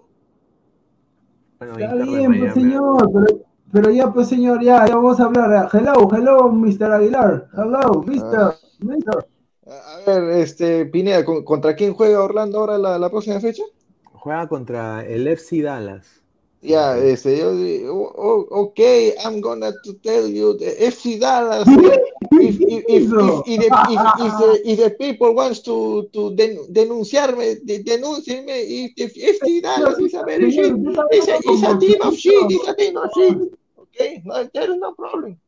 Bueno, está bien, pues, señor, pero, pero, ya, pues, señor, ya, ya vamos a hablar. Hello, hello, Mr. Aguilar, hello, Mr. Ah. Mr. A ver, este, Pineda, ¿contra quién juega Orlando ahora la, la próxima fecha? Juega contra el FC Dallas. Ya, yeah, este, yo digo, oh, ok, I'm gonna to tell you the FC Dallas. if, if, if, if, if, the, if, the people wants to, to den, denunciarme, de, denúncienme. If, FC Dallas is a very shit, it's a, it's a team of shit, it's a team of shit. Okay, no, there is no problem.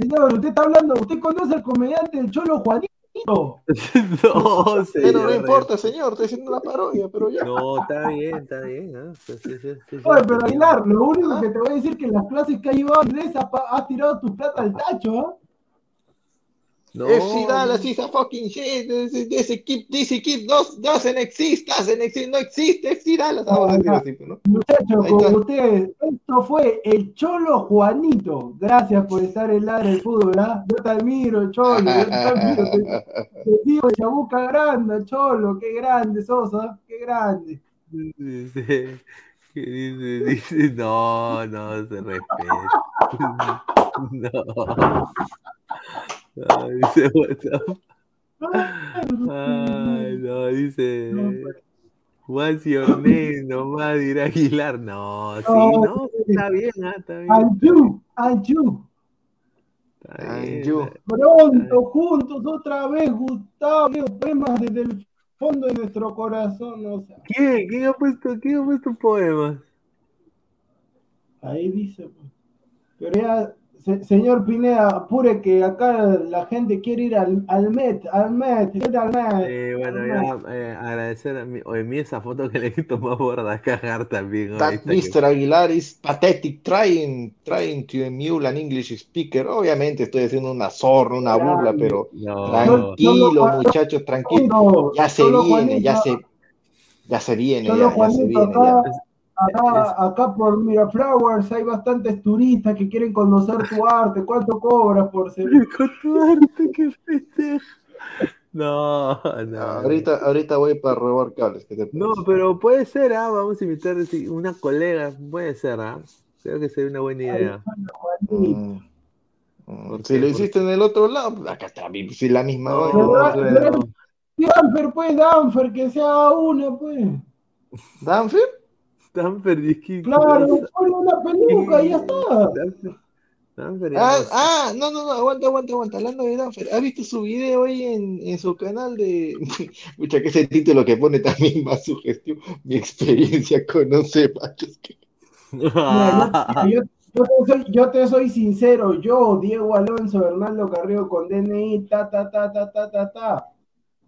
Señor, usted está hablando, usted conoce al comediante el Cholo Juanito. No, señor, pero no importa, señor, estoy haciendo una parodia, pero ya. No, está bien, está bien. ¿eh? Sí, sí, sí, Oye, pero Aguilar, lo único que te voy a decir es que en las clases que ha llevado inglés has tirado tu plata al tacho, ¿eh? No. FC Dallas is a fucking shit. This, equipo, this equipo doesn't exist, doesn't exist, no existe FC Dallas. Vamos a decir así, ¿no? Muchachos, con ustedes, esto fue el Cholo Juanito. Gracias por estar en la del fútbol, ¿ah? Yo te admiro, Cholo. Yo te admiro. Te, te digo, Chabuca grande, Cholo. Qué grande sos, ¿ah? Qué grande. Dice, dice, dice, no, no se respeta. no. Ay, dice WhatsApp. Ay, no, dice. What's your name? Nomás dirá Aguilar. No, sí, no, está bien, ah, está bien. Anju, Anju. Anju. Pronto, juntos, otra vez, Gustavo, poemas desde el fondo de nuestro corazón. O sea. ¿Quién? ¿Quién ha puesto, quién ha puesto poemas? Ahí dice, pues. Pero ya señor Pineda, apure que acá la gente quiere ir al, al Met, al Met, ir al Met. Eh, bueno, ya eh, agradecer a mí, oye, mí esa foto que le tomó Borda cagar también. That Mr. Aguilar is pathetic, trying, trying to emule an English speaker. Obviamente estoy haciendo una zorra, una burla, pero tranquilo, muchachos, tranquilo. Ya se viene, ya se, ya se viene, ya, ya se viene. Ya. Acá, acá por Miraflowers hay bastantes turistas que quieren conocer tu arte. ¿Cuánto cobras por ser? Con tu arte, qué festejo. No, no. Ahorita, ahorita voy para robar cables. no, pero puede ser, ¿ah? vamos a invitar una colega, puede ser, ¿ah? creo que sería una buena idea. Mm. Mm, si lo hiciste en el otro lado, pues acá está, si la misma. Danfer, pues, Danfer, que sea una, pues. ¿Danfer? Stanford y Claro, ponle una peluca y ya está. ah, ah, no, no, no, aguanta, aguanta, aguanta. Hablando de Danfer, ¿has visto su video hoy en, en su canal de. Mucha que ese título que pone también más sugestión. Mi experiencia con 11 machos que. yo, yo, te soy, yo, te soy, sincero, yo, Diego Alonso, Hernando Carrillo con DNI, ta, ta, ta, ta, ta, ta, ta.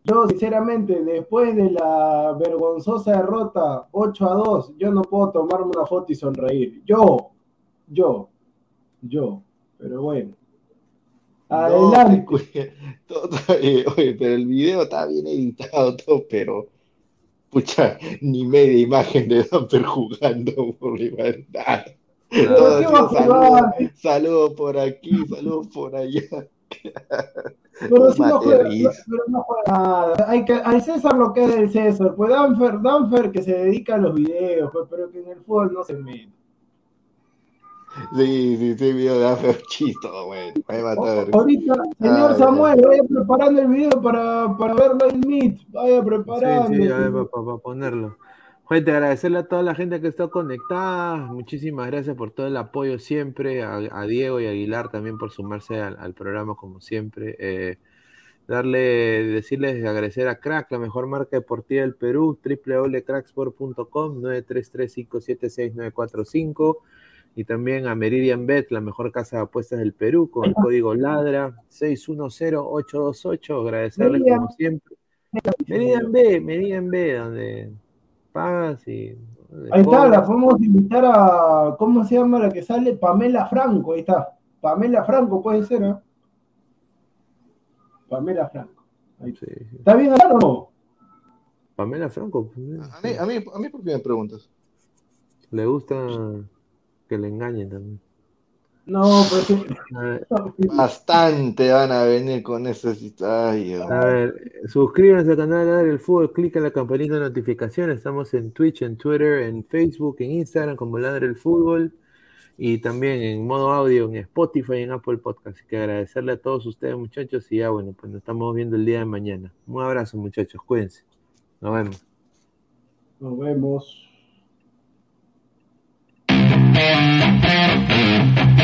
Yo, sinceramente, después de la vergonzosa derrota 8 a 2, yo no puedo tomarme una foto y sonreír. Yo, yo, yo. Pero bueno. Adelante. oye, pero el video está bien editado, todo, pero. Pucha, ni media imagen de Damper jugando por libertad. Saludos saludo por aquí, saludos por allá. Pero si no juega, pero no juega nada. Hay que, al César lo que es del César. Pues Danfer, Danfer que se dedica a los videos, pues, pero que en el fútbol no se mete. Sí, sí, sí, video de Danfer chisto, güey. Ahorita, señor Samuel, vaya preparando el video para, para verlo en Meet. Vaya preparando. Sí, sí, a ver, para ponerlo. Gente, agradecerle a toda la gente que está conectada. Muchísimas gracias por todo el apoyo siempre. A, Diego y a Aguilar también por sumarse al, programa como siempre. Eh, darle, decirles, agradecer a Crack, la mejor marca deportiva del Perú, www.cracksport.com, 933-576-945. Y también a Meridian Bet, la mejor casa de apuestas del Perú, con el código LADRA 610828. Agradecerles como siempre. Meridian B, Meridian B, donde pagas y. Ahí está, la podemos invitar a. ¿Cómo se llama la que sale? Pamela Franco, ahí está. Pamela Franco puede ser, ¿no? Pamela Franco. Ahí. Sí, ¿Está bien o no? Pamela Franco. Pues, a mí, a mí, a mí, ¿por qué me preguntas? Le gusta que le engañen también. No, pues Bastante van a venir con eso. Ay, a ver, suscríbanse al canal Ladre el Fútbol, clic en la campanita de notificaciones. Estamos en Twitch, en Twitter, en Facebook, en Instagram como Ladre el Fútbol y también en modo audio en Spotify y en Apple Podcast. Así que agradecerle a todos ustedes, muchachos. Y ya, bueno, pues nos estamos viendo el día de mañana. Un abrazo, muchachos. Cuídense. Nos vemos. Nos vemos.